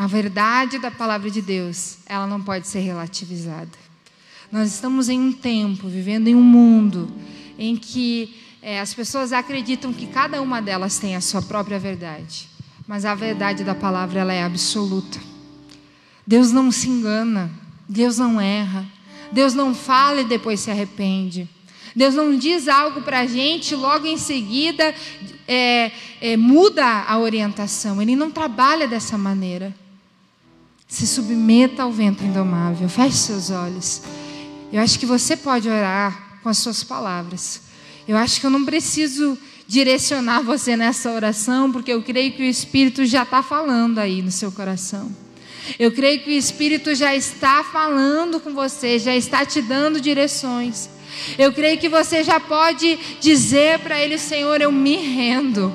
A verdade da palavra de Deus, ela não pode ser relativizada. Nós estamos em um tempo, vivendo em um mundo em que é, as pessoas acreditam que cada uma delas tem a sua própria verdade, mas a verdade da palavra ela é absoluta. Deus não se engana, Deus não erra, Deus não fala e depois se arrepende. Deus não diz algo para a gente, logo em seguida é, é, muda a orientação. Ele não trabalha dessa maneira. Se submeta ao vento indomável, feche seus olhos. Eu acho que você pode orar com as suas palavras. Eu acho que eu não preciso direcionar você nessa oração, porque eu creio que o Espírito já está falando aí no seu coração. Eu creio que o Espírito já está falando com você, já está te dando direções. Eu creio que você já pode dizer para Ele, Senhor, eu me rendo.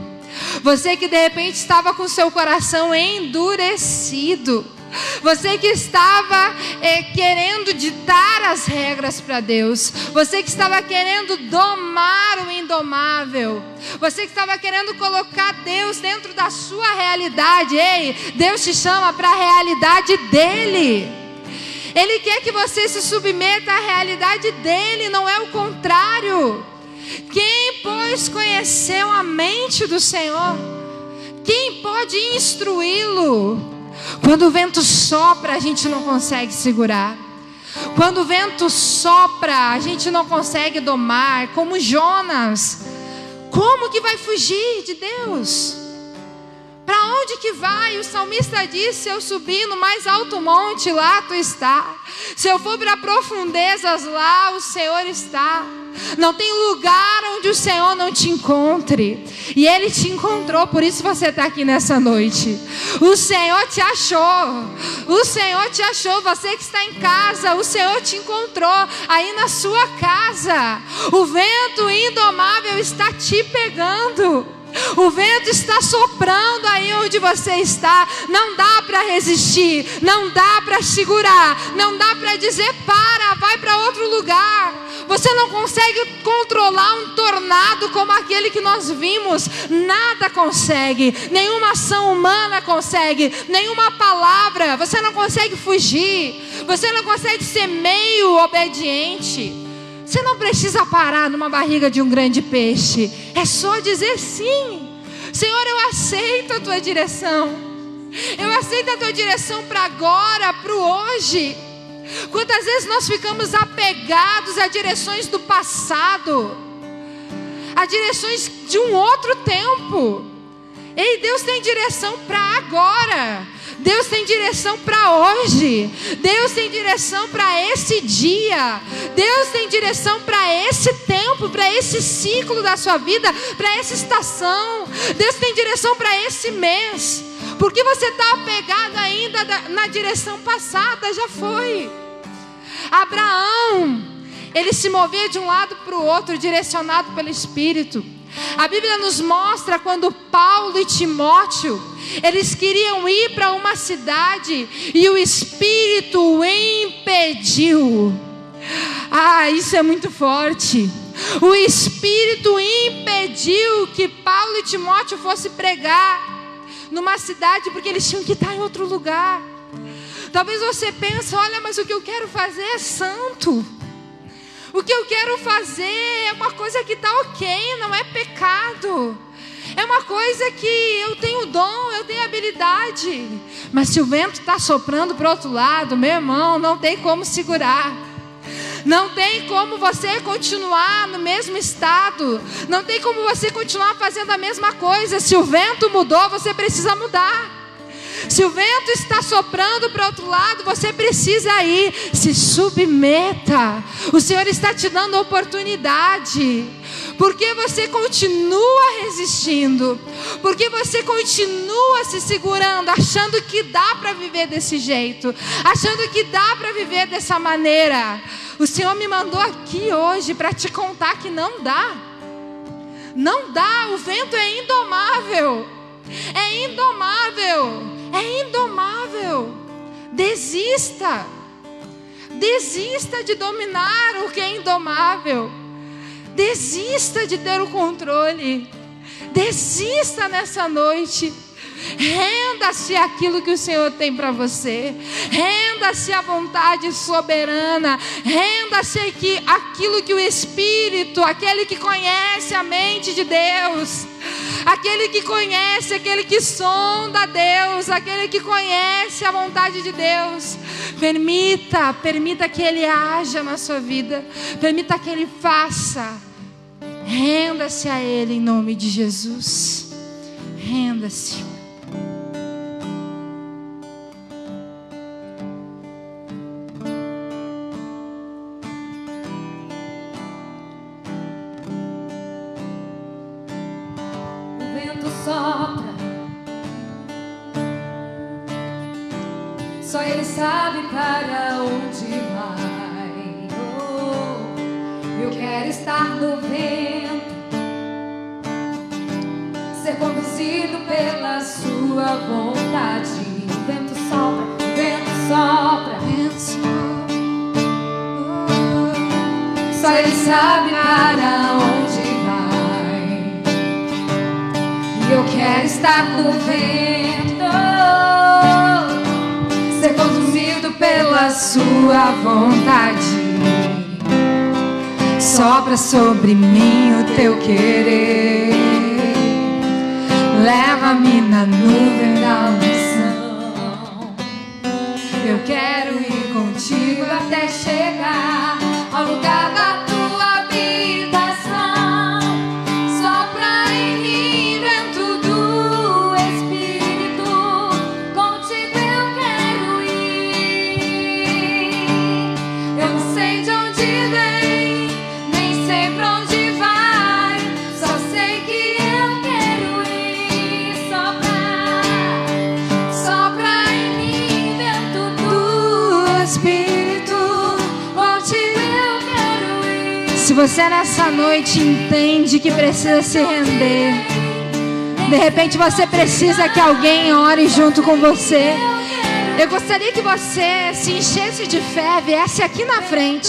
Você que de repente estava com seu coração endurecido. Você que estava é, querendo ditar as regras para Deus. Você que estava querendo domar o indomável. Você que estava querendo colocar Deus dentro da sua realidade. Ei, Deus te chama para a realidade dele. Ele quer que você se submeta à realidade dele, não é o contrário. Quem, pois, conheceu a mente do Senhor? Quem pode instruí-lo? Quando o vento sopra, a gente não consegue segurar. Quando o vento sopra, a gente não consegue domar, como Jonas. Como que vai fugir de Deus? Para onde que vai? O salmista diz: se eu subir no mais alto monte, lá tu está. Se eu for para profundezas, lá o Senhor está. Não tem lugar onde o Senhor não te encontre. E Ele te encontrou, por isso você está aqui nessa noite. O Senhor te achou. O Senhor te achou. Você que está em casa, o Senhor te encontrou aí na sua casa. O vento indomável está te pegando. O vento está soprando aí onde você está. Não dá para resistir, não dá para segurar, não dá para dizer para, vai para outro lugar. Você não consegue controlar um tornado como aquele que nós vimos. Nada consegue. Nenhuma ação humana consegue. Nenhuma palavra. Você não consegue fugir. Você não consegue ser meio obediente. Você não precisa parar numa barriga de um grande peixe. É só dizer sim. Senhor, eu aceito a tua direção. Eu aceito a tua direção para agora, para o hoje. Quantas vezes nós ficamos apegados a direções do passado, a direções de um outro tempo. Ei, Deus tem direção para agora. Deus tem direção para hoje. Deus tem direção para esse dia. Deus tem direção para esse tempo, para esse ciclo da sua vida, para essa estação. Deus tem direção para esse mês. Porque você está apegado ainda na direção passada, já foi. Abraão, ele se movia de um lado para o outro, direcionado pelo Espírito. A Bíblia nos mostra quando Paulo e Timóteo, eles queriam ir para uma cidade e o Espírito o impediu. Ah, isso é muito forte. O Espírito impediu que Paulo e Timóteo fossem pregar numa cidade porque eles tinham que estar em outro lugar. Talvez você pense, olha, mas o que eu quero fazer é santo. O que eu quero fazer é uma coisa que está ok, não é pecado. É uma coisa que eu tenho dom, eu tenho habilidade. Mas se o vento está soprando para o outro lado, meu irmão, não tem como segurar. Não tem como você continuar no mesmo estado. Não tem como você continuar fazendo a mesma coisa. Se o vento mudou, você precisa mudar. Se o vento está soprando para outro lado, você precisa ir. Se submeta. O Senhor está te dando oportunidade. Porque você continua resistindo. Porque você continua se segurando, achando que dá para viver desse jeito, achando que dá para viver dessa maneira. O Senhor me mandou aqui hoje para te contar que não dá. Não dá, o vento é indomável. É indomável é indomável. Desista. Desista de dominar o que é indomável. Desista de ter o controle. Desista nessa noite Renda-se aquilo que o Senhor tem para você. Renda-se à vontade soberana. Renda-se aquilo que o Espírito, aquele que conhece a mente de Deus, aquele que conhece, aquele que sonda Deus, aquele que conhece a vontade de Deus. Permita, permita que Ele haja na sua vida. Permita que Ele faça. Renda-se a Ele em nome de Jesus. Renda-se. Ele sabe para onde vai. Oh, eu quero estar no vento, ser conduzido pela Sua vontade. O vento sopra, o vento sopra, o vento sopra. Só Ele sabe para onde vai. E eu quero estar no vento. Sua vontade. Sopra sobre mim o teu querer. Leva-me na nuvem você nessa noite entende que precisa se render, de repente você precisa que alguém ore junto com você. Eu gostaria que você se enchesse de fé, viesse aqui na frente.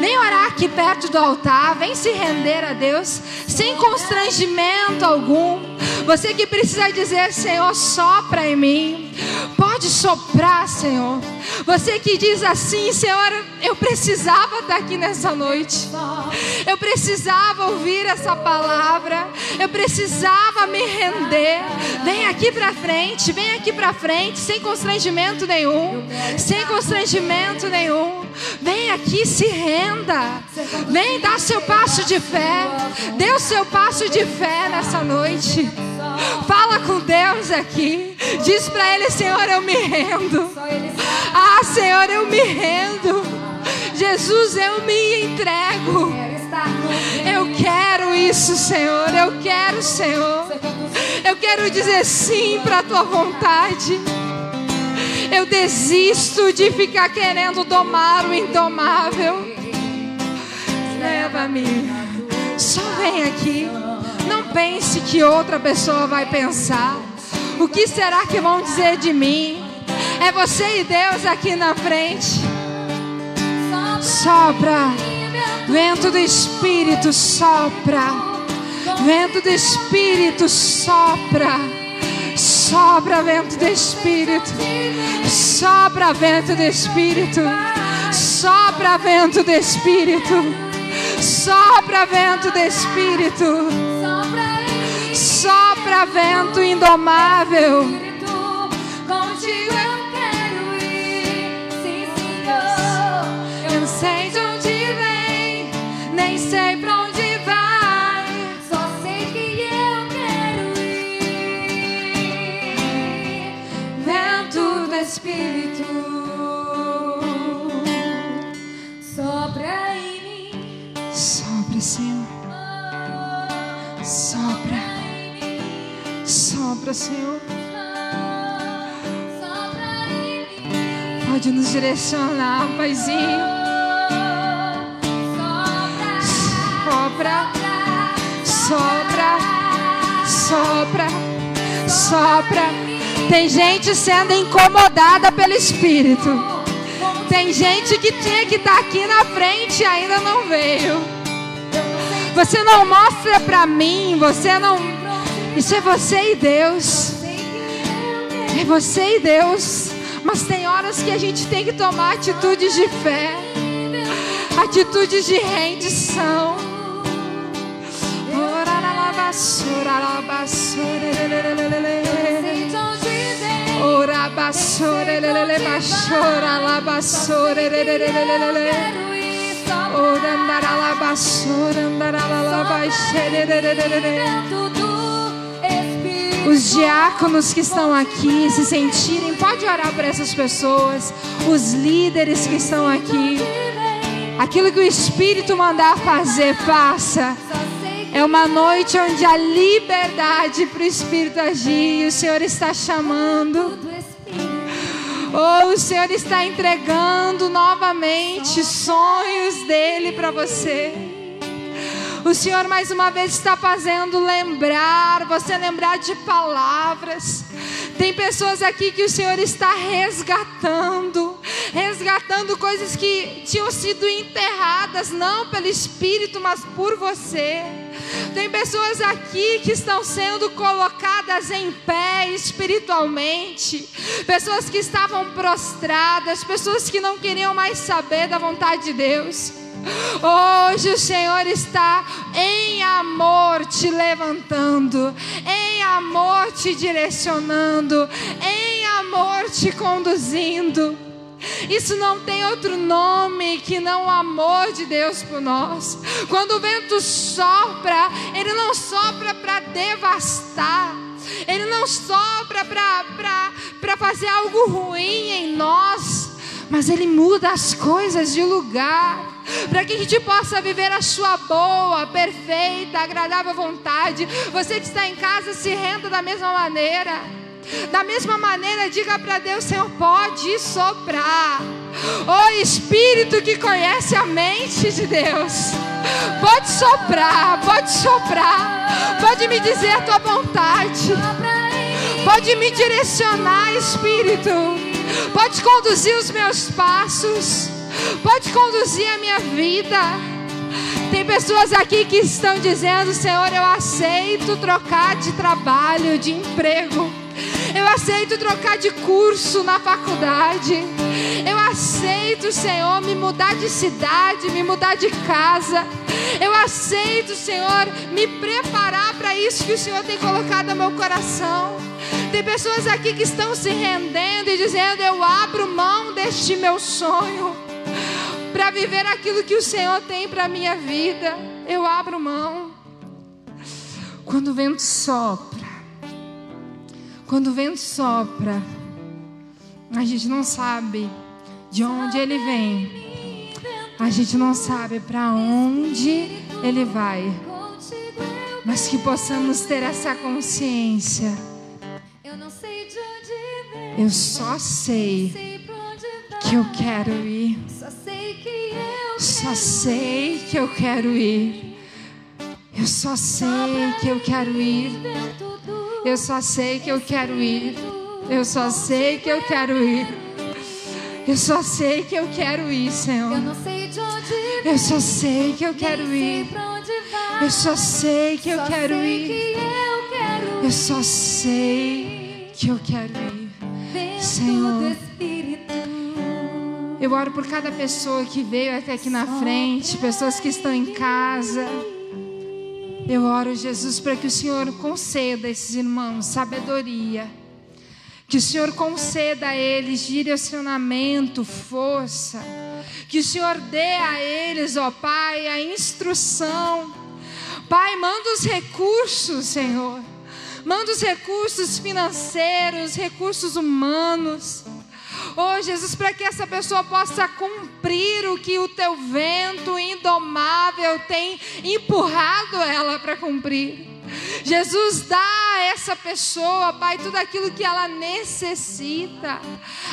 Vem orar aqui perto do altar, vem se render a Deus, sem constrangimento algum. Você que precisa dizer, Senhor, sopra em mim. Pode soprar, Senhor. Você que diz assim, Senhor, eu precisava estar aqui nessa noite. Precisava ouvir essa palavra. Eu precisava me render. Vem aqui pra frente, vem aqui pra frente, sem constrangimento nenhum. Sem constrangimento nenhum. Vem aqui, se renda. Vem dar seu passo de fé. Dê o seu passo de fé nessa noite. Fala com Deus aqui. Diz pra Ele, Senhor, eu me rendo. Ah, Senhor, eu me rendo. Jesus, eu me entrego. Eu quero isso, Senhor. Eu quero, Senhor. Eu quero dizer sim para a tua vontade. Eu desisto de ficar querendo domar o indomável. Leva-me. Só vem aqui. Não pense que outra pessoa vai pensar. O que será que vão dizer de mim? É você e Deus aqui na frente. Sopra. Vento do Espírito sopra. Vento do Espírito sopra. Sopra vento do Espírito. Sopra vento do Espírito. Sopra vento do Espírito. Sopra vento do Espírito. Sopra vento indomável. Contigo eu quero ir. Sim, Senhor. Sei pra onde vai. Só sei que eu quero ir. Vento do Espírito. Sopra em mim. Sopra, Senhor. Sopra. em mim. Sopra, Senhor. Pode nos direcionar, Paizinho. Sopra, sopra, sopra, sopra. Tem gente sendo incomodada pelo Espírito. Tem gente que tinha que estar aqui na frente e ainda não veio. Você não mostra pra mim, você não. Isso é você e Deus. É você e Deus. Mas tem horas que a gente tem que tomar atitudes de fé, atitudes de rendição. Os diáconos que estão aqui se sentirem, pode orar por essas pessoas. Os líderes que estão aqui. Aquilo que o Espírito mandar fazer, faça. É uma noite onde há liberdade para o Espírito agir. O Senhor está chamando. Oh, o Senhor está entregando novamente sonhos dele para você. O Senhor mais uma vez está fazendo lembrar, você lembrar de palavras. Tem pessoas aqui que o Senhor está resgatando, resgatando coisas que tinham sido enterradas, não pelo Espírito, mas por você. Tem pessoas aqui que estão sendo colocadas em pé espiritualmente, pessoas que estavam prostradas, pessoas que não queriam mais saber da vontade de Deus. Hoje o Senhor está em amor te levantando, em amor te direcionando, em amor te conduzindo. Isso não tem outro nome que não o amor de Deus por nós. Quando o vento sopra, ele não sopra para devastar. Ele não sopra para fazer algo ruim em nós, mas ele muda as coisas de lugar para que a gente possa viver a sua boa, perfeita, agradável vontade. Você que está em casa, se renda da mesma maneira. Da mesma maneira, diga para Deus: Senhor, pode soprar. O Espírito que conhece a mente de Deus, pode soprar, pode soprar, pode me dizer a tua vontade, pode me direcionar, Espírito, pode conduzir os meus passos pode conduzir a minha vida. Tem pessoas aqui que estão dizendo: Senhor, eu aceito trocar de trabalho, de emprego. Eu aceito trocar de curso na faculdade. Eu aceito, Senhor, me mudar de cidade, me mudar de casa. Eu aceito, Senhor, me preparar para isso que o Senhor tem colocado no meu coração. Tem pessoas aqui que estão se rendendo e dizendo: Eu abro mão deste meu sonho para viver aquilo que o Senhor tem para a minha vida. Eu abro mão. Quando o vento sopra, quando o vento sopra, a gente não sabe de onde ele vem, a gente não sabe para onde ele vai, mas que possamos ter essa consciência. Eu só sei que eu quero ir. Só sei que eu quero ir. Eu só sei que eu quero ir. Eu só sei que eu quero ir. Eu só sei que eu quero ir. Eu só sei que eu quero ir, Senhor. Eu só sei que eu quero ir. Eu só sei que eu quero ir. Eu só sei que eu quero ir. Senhor. Eu oro por cada pessoa que veio até aqui na frente, pessoas que estão em casa. Eu oro, Jesus, para que o Senhor conceda a esses irmãos sabedoria. Que o Senhor conceda a eles direcionamento, força. Que o Senhor dê a eles, ó Pai, a instrução. Pai, manda os recursos, Senhor. Manda os recursos financeiros, recursos humanos. Oh Jesus, para que essa pessoa possa cumprir o que o teu vento indomável tem empurrado ela para cumprir. Jesus dá a essa pessoa, Pai, tudo aquilo que ela necessita,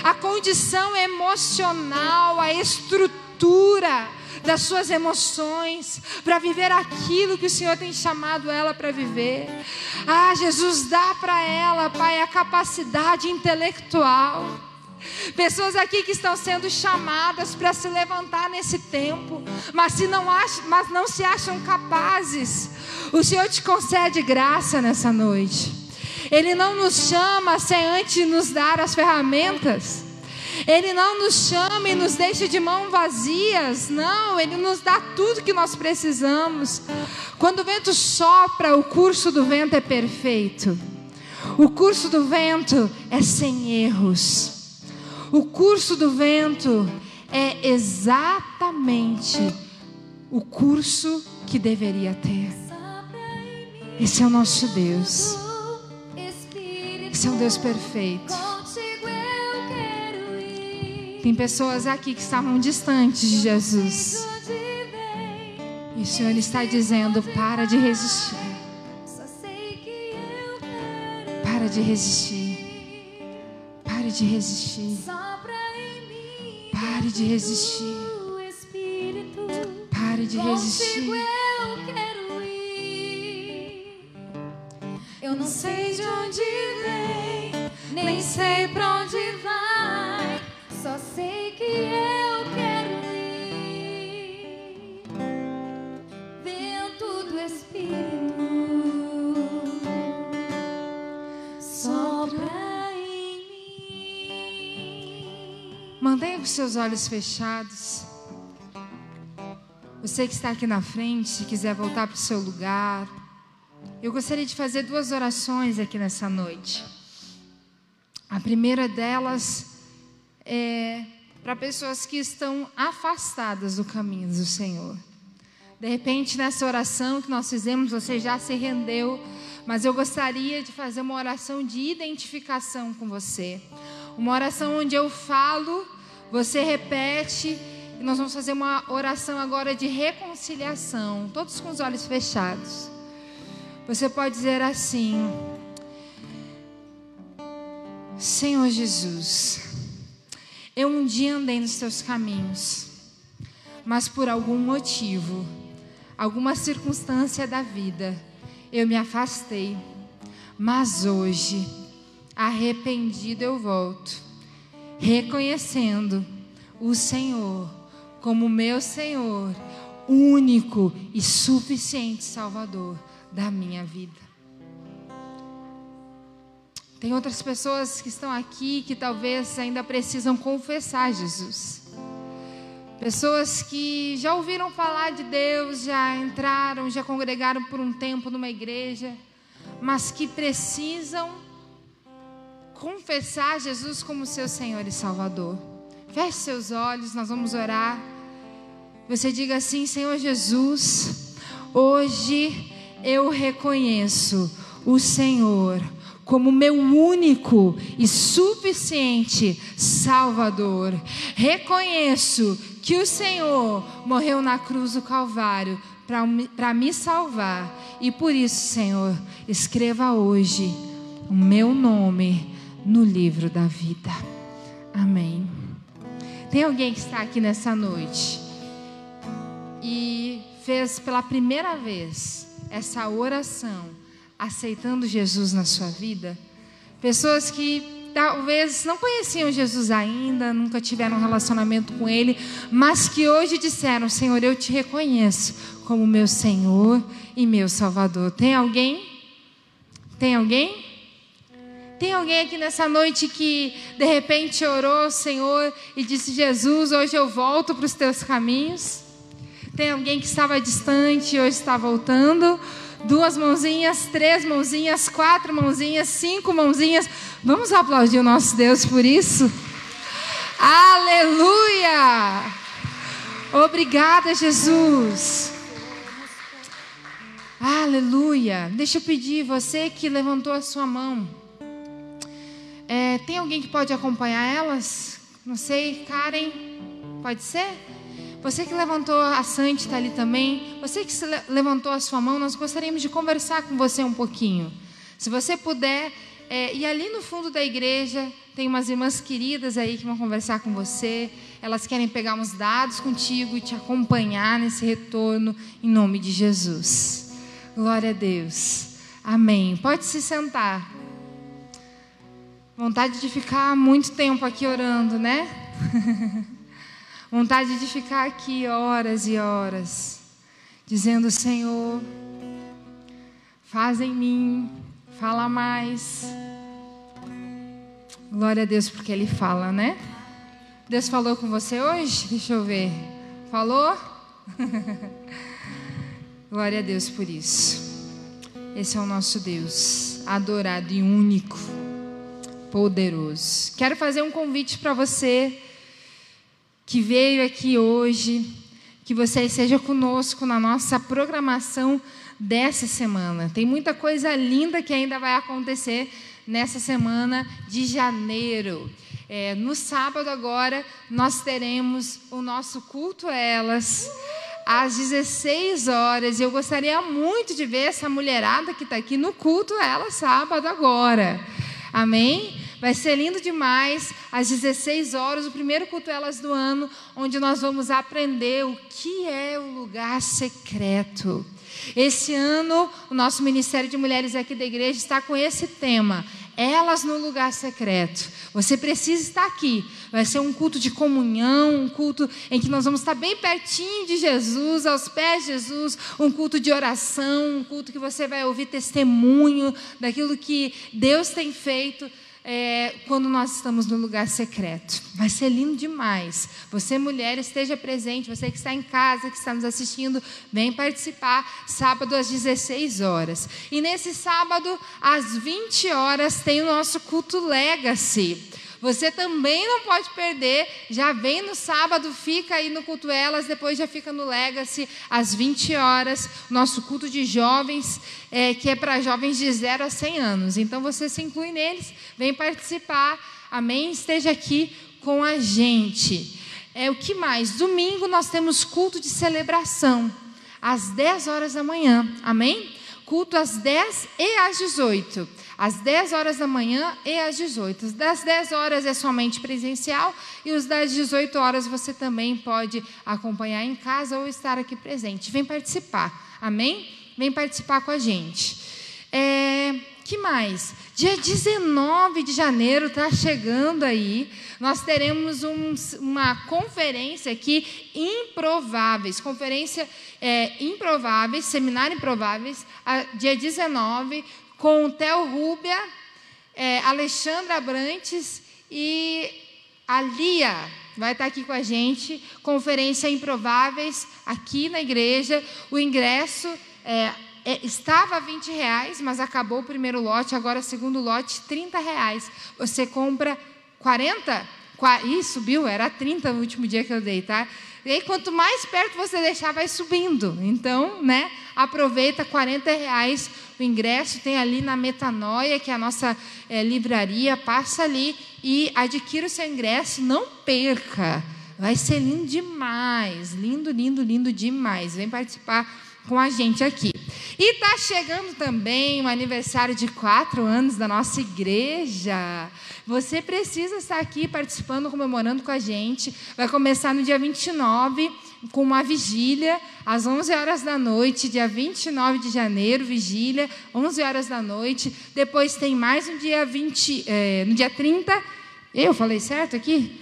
a condição emocional, a estrutura das suas emoções, para viver aquilo que o Senhor tem chamado ela para viver. Ah, Jesus dá para ela, Pai, a capacidade intelectual Pessoas aqui que estão sendo chamadas para se levantar nesse tempo, mas, se não acham, mas não se acham capazes. O Senhor te concede graça nessa noite. Ele não nos chama sem antes nos dar as ferramentas. Ele não nos chama e nos deixa de mãos vazias. Não, Ele nos dá tudo que nós precisamos. Quando o vento sopra, o curso do vento é perfeito. O curso do vento é sem erros. O curso do vento é exatamente o curso que deveria ter. Esse é o nosso Deus. Esse é um Deus perfeito. Tem pessoas aqui que estavam distantes de Jesus. E o Senhor está dizendo: para de resistir. Para de resistir. Pare de resistir. Pare de resistir. Pare de resistir. Eu quero ir. Eu não sei de onde vem, nem sei pra onde os seus olhos fechados. Você que está aqui na frente, se quiser voltar para o seu lugar, eu gostaria de fazer duas orações aqui nessa noite. A primeira delas é para pessoas que estão afastadas do caminho do Senhor. De repente, nessa oração que nós fizemos, você já se rendeu, mas eu gostaria de fazer uma oração de identificação com você. Uma oração onde eu falo, você repete, e nós vamos fazer uma oração agora de reconciliação, todos com os olhos fechados. Você pode dizer assim: Senhor Jesus, eu um dia andei nos teus caminhos, mas por algum motivo, alguma circunstância da vida, eu me afastei. Mas hoje, arrependido, eu volto, reconhecendo o Senhor como meu Senhor, único e suficiente Salvador da minha vida. Tem outras pessoas que estão aqui que talvez ainda precisam confessar Jesus. Pessoas que já ouviram falar de Deus, já entraram, já congregaram por um tempo numa igreja, mas que precisam confessar Jesus como seu Senhor e Salvador. Feche seus olhos, nós vamos orar. Você diga assim: Senhor Jesus, hoje eu reconheço o Senhor como meu único e suficiente Salvador. Reconheço que o Senhor morreu na cruz do Calvário para me salvar. E por isso, Senhor, escreva hoje o meu nome no livro da vida. Amém. Tem alguém que está aqui nessa noite e fez pela primeira vez essa oração, aceitando Jesus na sua vida? Pessoas que talvez não conheciam Jesus ainda, nunca tiveram um relacionamento com Ele, mas que hoje disseram: Senhor, eu te reconheço como meu Senhor e meu Salvador. Tem alguém? Tem alguém? Tem alguém aqui nessa noite que de repente orou, Senhor, e disse: Jesus, hoje eu volto para os teus caminhos? Tem alguém que estava distante e hoje está voltando? Duas mãozinhas, três mãozinhas, quatro mãozinhas, cinco mãozinhas. Vamos aplaudir o nosso Deus por isso? Aleluia! Obrigada, Jesus. Aleluia. Deixa eu pedir, você que levantou a sua mão. É, tem alguém que pode acompanhar elas? Não sei, Karen, pode ser? Você que levantou a Santi está ali também. Você que le levantou a sua mão, nós gostaríamos de conversar com você um pouquinho. Se você puder, é, e ali no fundo da igreja tem umas irmãs queridas aí que vão conversar com você. Elas querem pegar uns dados contigo e te acompanhar nesse retorno em nome de Jesus. Glória a Deus. Amém. Pode se sentar. Vontade de ficar muito tempo aqui orando, né? Vontade de ficar aqui horas e horas, dizendo: Senhor, faz em mim, fala mais. Glória a Deus, porque Ele fala, né? Deus falou com você hoje? Deixa eu ver. Falou? Glória a Deus por isso. Esse é o nosso Deus, adorado e único, poderoso. Quero fazer um convite para você que veio aqui hoje, que você esteja conosco na nossa programação dessa semana. Tem muita coisa linda que ainda vai acontecer nessa semana de janeiro. É, no sábado agora nós teremos o nosso culto a elas às 16 horas. Eu gostaria muito de ver essa mulherada que está aqui no culto a elas sábado agora. Amém? Vai ser lindo demais, às 16 horas, o primeiro culto elas do ano, onde nós vamos aprender o que é o lugar secreto. Esse ano, o nosso Ministério de Mulheres aqui da igreja está com esse tema: Elas no lugar secreto. Você precisa estar aqui. Vai ser um culto de comunhão, um culto em que nós vamos estar bem pertinho de Jesus, aos pés de Jesus, um culto de oração, um culto que você vai ouvir testemunho daquilo que Deus tem feito é, quando nós estamos no lugar secreto. Vai ser lindo demais. Você, mulher, esteja presente. Você que está em casa, que está nos assistindo, vem participar. Sábado às 16 horas. E nesse sábado, às 20 horas, tem o nosso culto Legacy. Você também não pode perder. Já vem no sábado, fica aí no culto Elas, depois já fica no Legacy às 20 horas. Nosso culto de jovens, é, que é para jovens de 0 a 100 anos. Então você se inclui neles, vem participar. Amém? Esteja aqui com a gente. É, o que mais? Domingo nós temos culto de celebração, às 10 horas da manhã. Amém? Culto às 10 e às 18 às 10 horas da manhã e às 18. Das 10 horas é somente presencial e os das 18 horas você também pode acompanhar em casa ou estar aqui presente. Vem participar, amém? Vem participar com a gente. É, que mais? Dia 19 de janeiro está chegando aí. Nós teremos um, uma conferência aqui, Improváveis. Conferência é, Improváveis, Seminário Improváveis, a, dia 19, com o Theo Rúbia, é, Alexandra Abrantes e a Lia vai estar aqui com a gente. Conferência Improváveis aqui na igreja. O ingresso é, é, estava a 20 reais, mas acabou o primeiro lote, agora o segundo lote, 30 reais. Você compra 40? Ih, subiu, era 30 no último dia que eu dei, tá? E aí, quanto mais perto você deixar, vai subindo. Então, né, aproveita 40 reais o ingresso, tem ali na Metanoia, que é a nossa é, livraria, passa ali e adquira o seu ingresso, não perca. Vai ser lindo demais, lindo, lindo, lindo demais. Vem participar com a gente aqui. E está chegando também o aniversário de quatro anos da nossa igreja. Você precisa estar aqui participando, comemorando com a gente. Vai começar no dia 29 com uma vigília às 11 horas da noite, dia 29 de janeiro, vigília, 11 horas da noite. Depois tem mais um dia 20, é, no dia 30. Eu falei certo aqui?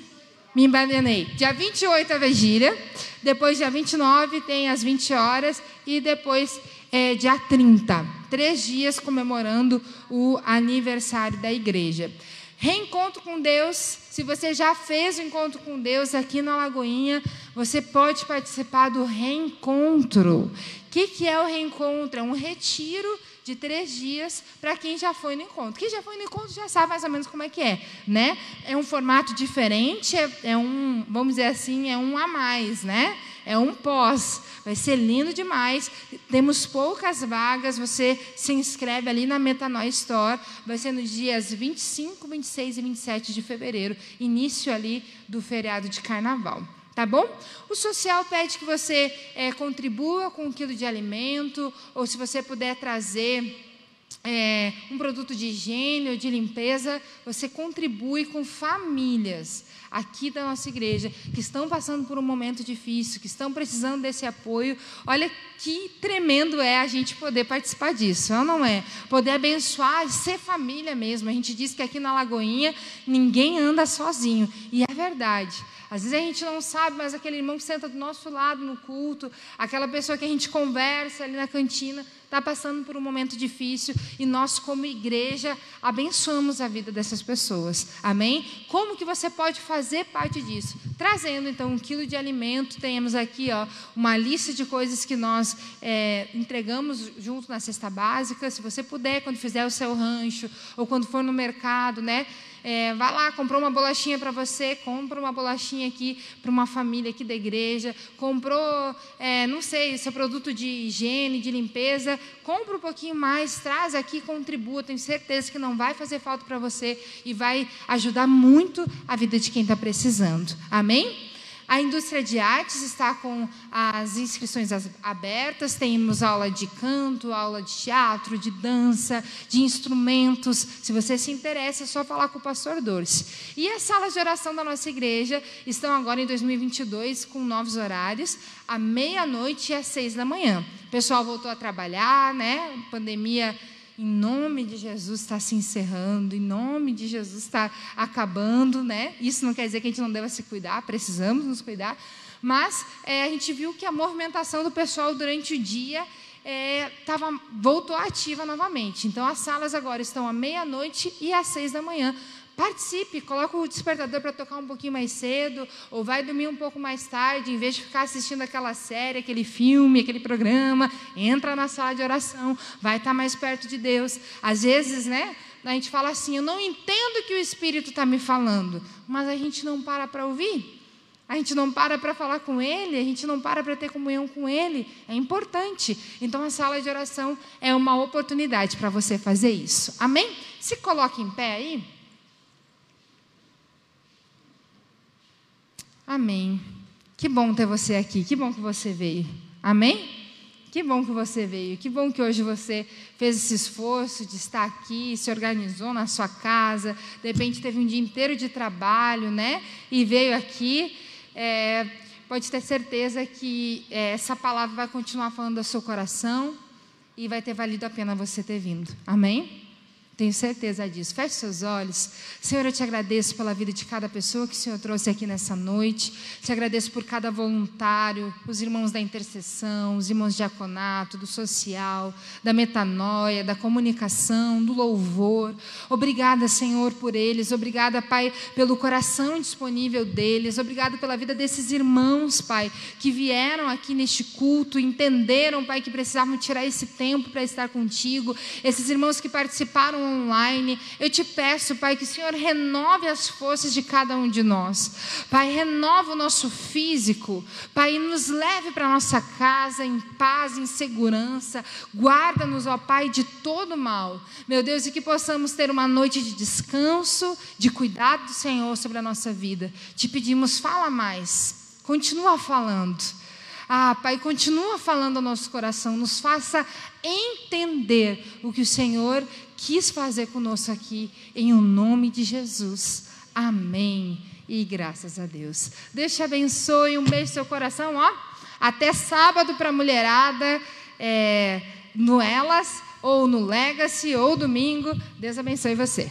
Me embananei. Dia 28 a vigília, depois dia 29 tem às 20 horas e depois é, dia 30. Três dias comemorando o aniversário da igreja. Reencontro com Deus. Se você já fez o encontro com Deus aqui na Lagoinha, você pode participar do reencontro. O que, que é o reencontro? É um retiro de três dias para quem já foi no encontro. Quem já foi no encontro já sabe mais ou menos como é que é, né? É um formato diferente, é, é um, vamos dizer assim, é um a mais, né? É um pós. Vai ser lindo demais. Temos poucas vagas. Você se inscreve ali na Metanoia Store. Vai ser nos dias 25, 26 e 27 de fevereiro, início ali do feriado de carnaval. Tá bom? O social pede que você é, contribua com um quilo de alimento, ou se você puder trazer é, um produto de higiene ou de limpeza, você contribui com famílias aqui da nossa igreja que estão passando por um momento difícil, que estão precisando desse apoio. Olha que tremendo é a gente poder participar disso, não é? Poder abençoar, ser família mesmo. A gente diz que aqui na Lagoinha ninguém anda sozinho, e é verdade. Às vezes a gente não sabe, mas aquele irmão que senta do nosso lado no culto, aquela pessoa que a gente conversa ali na cantina, está passando por um momento difícil e nós, como igreja, abençoamos a vida dessas pessoas. Amém? Como que você pode fazer parte disso? Trazendo, então, um quilo de alimento. Temos aqui ó, uma lista de coisas que nós é, entregamos junto na cesta básica. Se você puder, quando fizer o seu rancho ou quando for no mercado, né? É, vai lá, comprou uma bolachinha para você, compra uma bolachinha aqui para uma família aqui da igreja, comprou, é, não sei, seu produto de higiene, de limpeza, compra um pouquinho mais, traz aqui, contribua, tenho certeza que não vai fazer falta para você e vai ajudar muito a vida de quem está precisando. Amém? A indústria de artes está com as inscrições as- abertas, temos aula de canto, aula de teatro, de dança, de instrumentos. Se você se interessa, é só falar com o pastor Dores. E as salas de oração da nossa igreja estão agora em 2022 com novos horários, à meia-noite e às seis da manhã. O pessoal voltou a trabalhar, né? Pandemia em nome de Jesus está se encerrando, em nome de Jesus está acabando, né? Isso não quer dizer que a gente não deva se cuidar, precisamos nos cuidar, mas é, a gente viu que a movimentação do pessoal durante o dia é, tava, voltou ativa novamente. Então, as salas agora estão à meia-noite e às seis da manhã. Participe, coloca o despertador para tocar um pouquinho mais cedo, ou vai dormir um pouco mais tarde, em vez de ficar assistindo aquela série, aquele filme, aquele programa, entra na sala de oração, vai estar mais perto de Deus. Às vezes, né, a gente fala assim, eu não entendo o que o Espírito está me falando, mas a gente não para para ouvir. A gente não para para falar com Ele, a gente não para para ter comunhão com Ele. É importante. Então, a sala de oração é uma oportunidade para você fazer isso. Amém? Se coloque em pé aí. Amém. Que bom ter você aqui. Que bom que você veio. Amém? Que bom que você veio. Que bom que hoje você fez esse esforço de estar aqui, se organizou na sua casa. De repente teve um dia inteiro de trabalho, né? E veio aqui. É, pode ter certeza que é, essa palavra vai continuar falando ao seu coração e vai ter valido a pena você ter vindo. Amém? Tenho certeza disso. Feche seus olhos. Senhor, eu te agradeço pela vida de cada pessoa que o Senhor trouxe aqui nessa noite. Te agradeço por cada voluntário, os irmãos da intercessão, os irmãos de diaconato, do social, da metanoia, da comunicação, do louvor. Obrigada, Senhor, por eles. Obrigada, Pai, pelo coração disponível deles. Obrigada pela vida desses irmãos, Pai, que vieram aqui neste culto, entenderam, Pai, que precisavam tirar esse tempo para estar contigo. Esses irmãos que participaram online. Eu te peço, Pai, que o Senhor renove as forças de cada um de nós. Pai, renova o nosso físico. Pai, nos leve para nossa casa em paz, em segurança. Guarda-nos, ó Pai, de todo mal. Meu Deus, e que possamos ter uma noite de descanso, de cuidado do Senhor sobre a nossa vida. Te pedimos, fala mais. Continua falando. Ah, Pai, continua falando ao nosso coração, nos faça entender o que o Senhor quis fazer conosco aqui, em o nome de Jesus. Amém. E graças a Deus. Deus te abençoe, um beijo no seu coração, ó. Até sábado para a mulherada, é, no Elas, ou no Legacy, ou domingo. Deus abençoe você.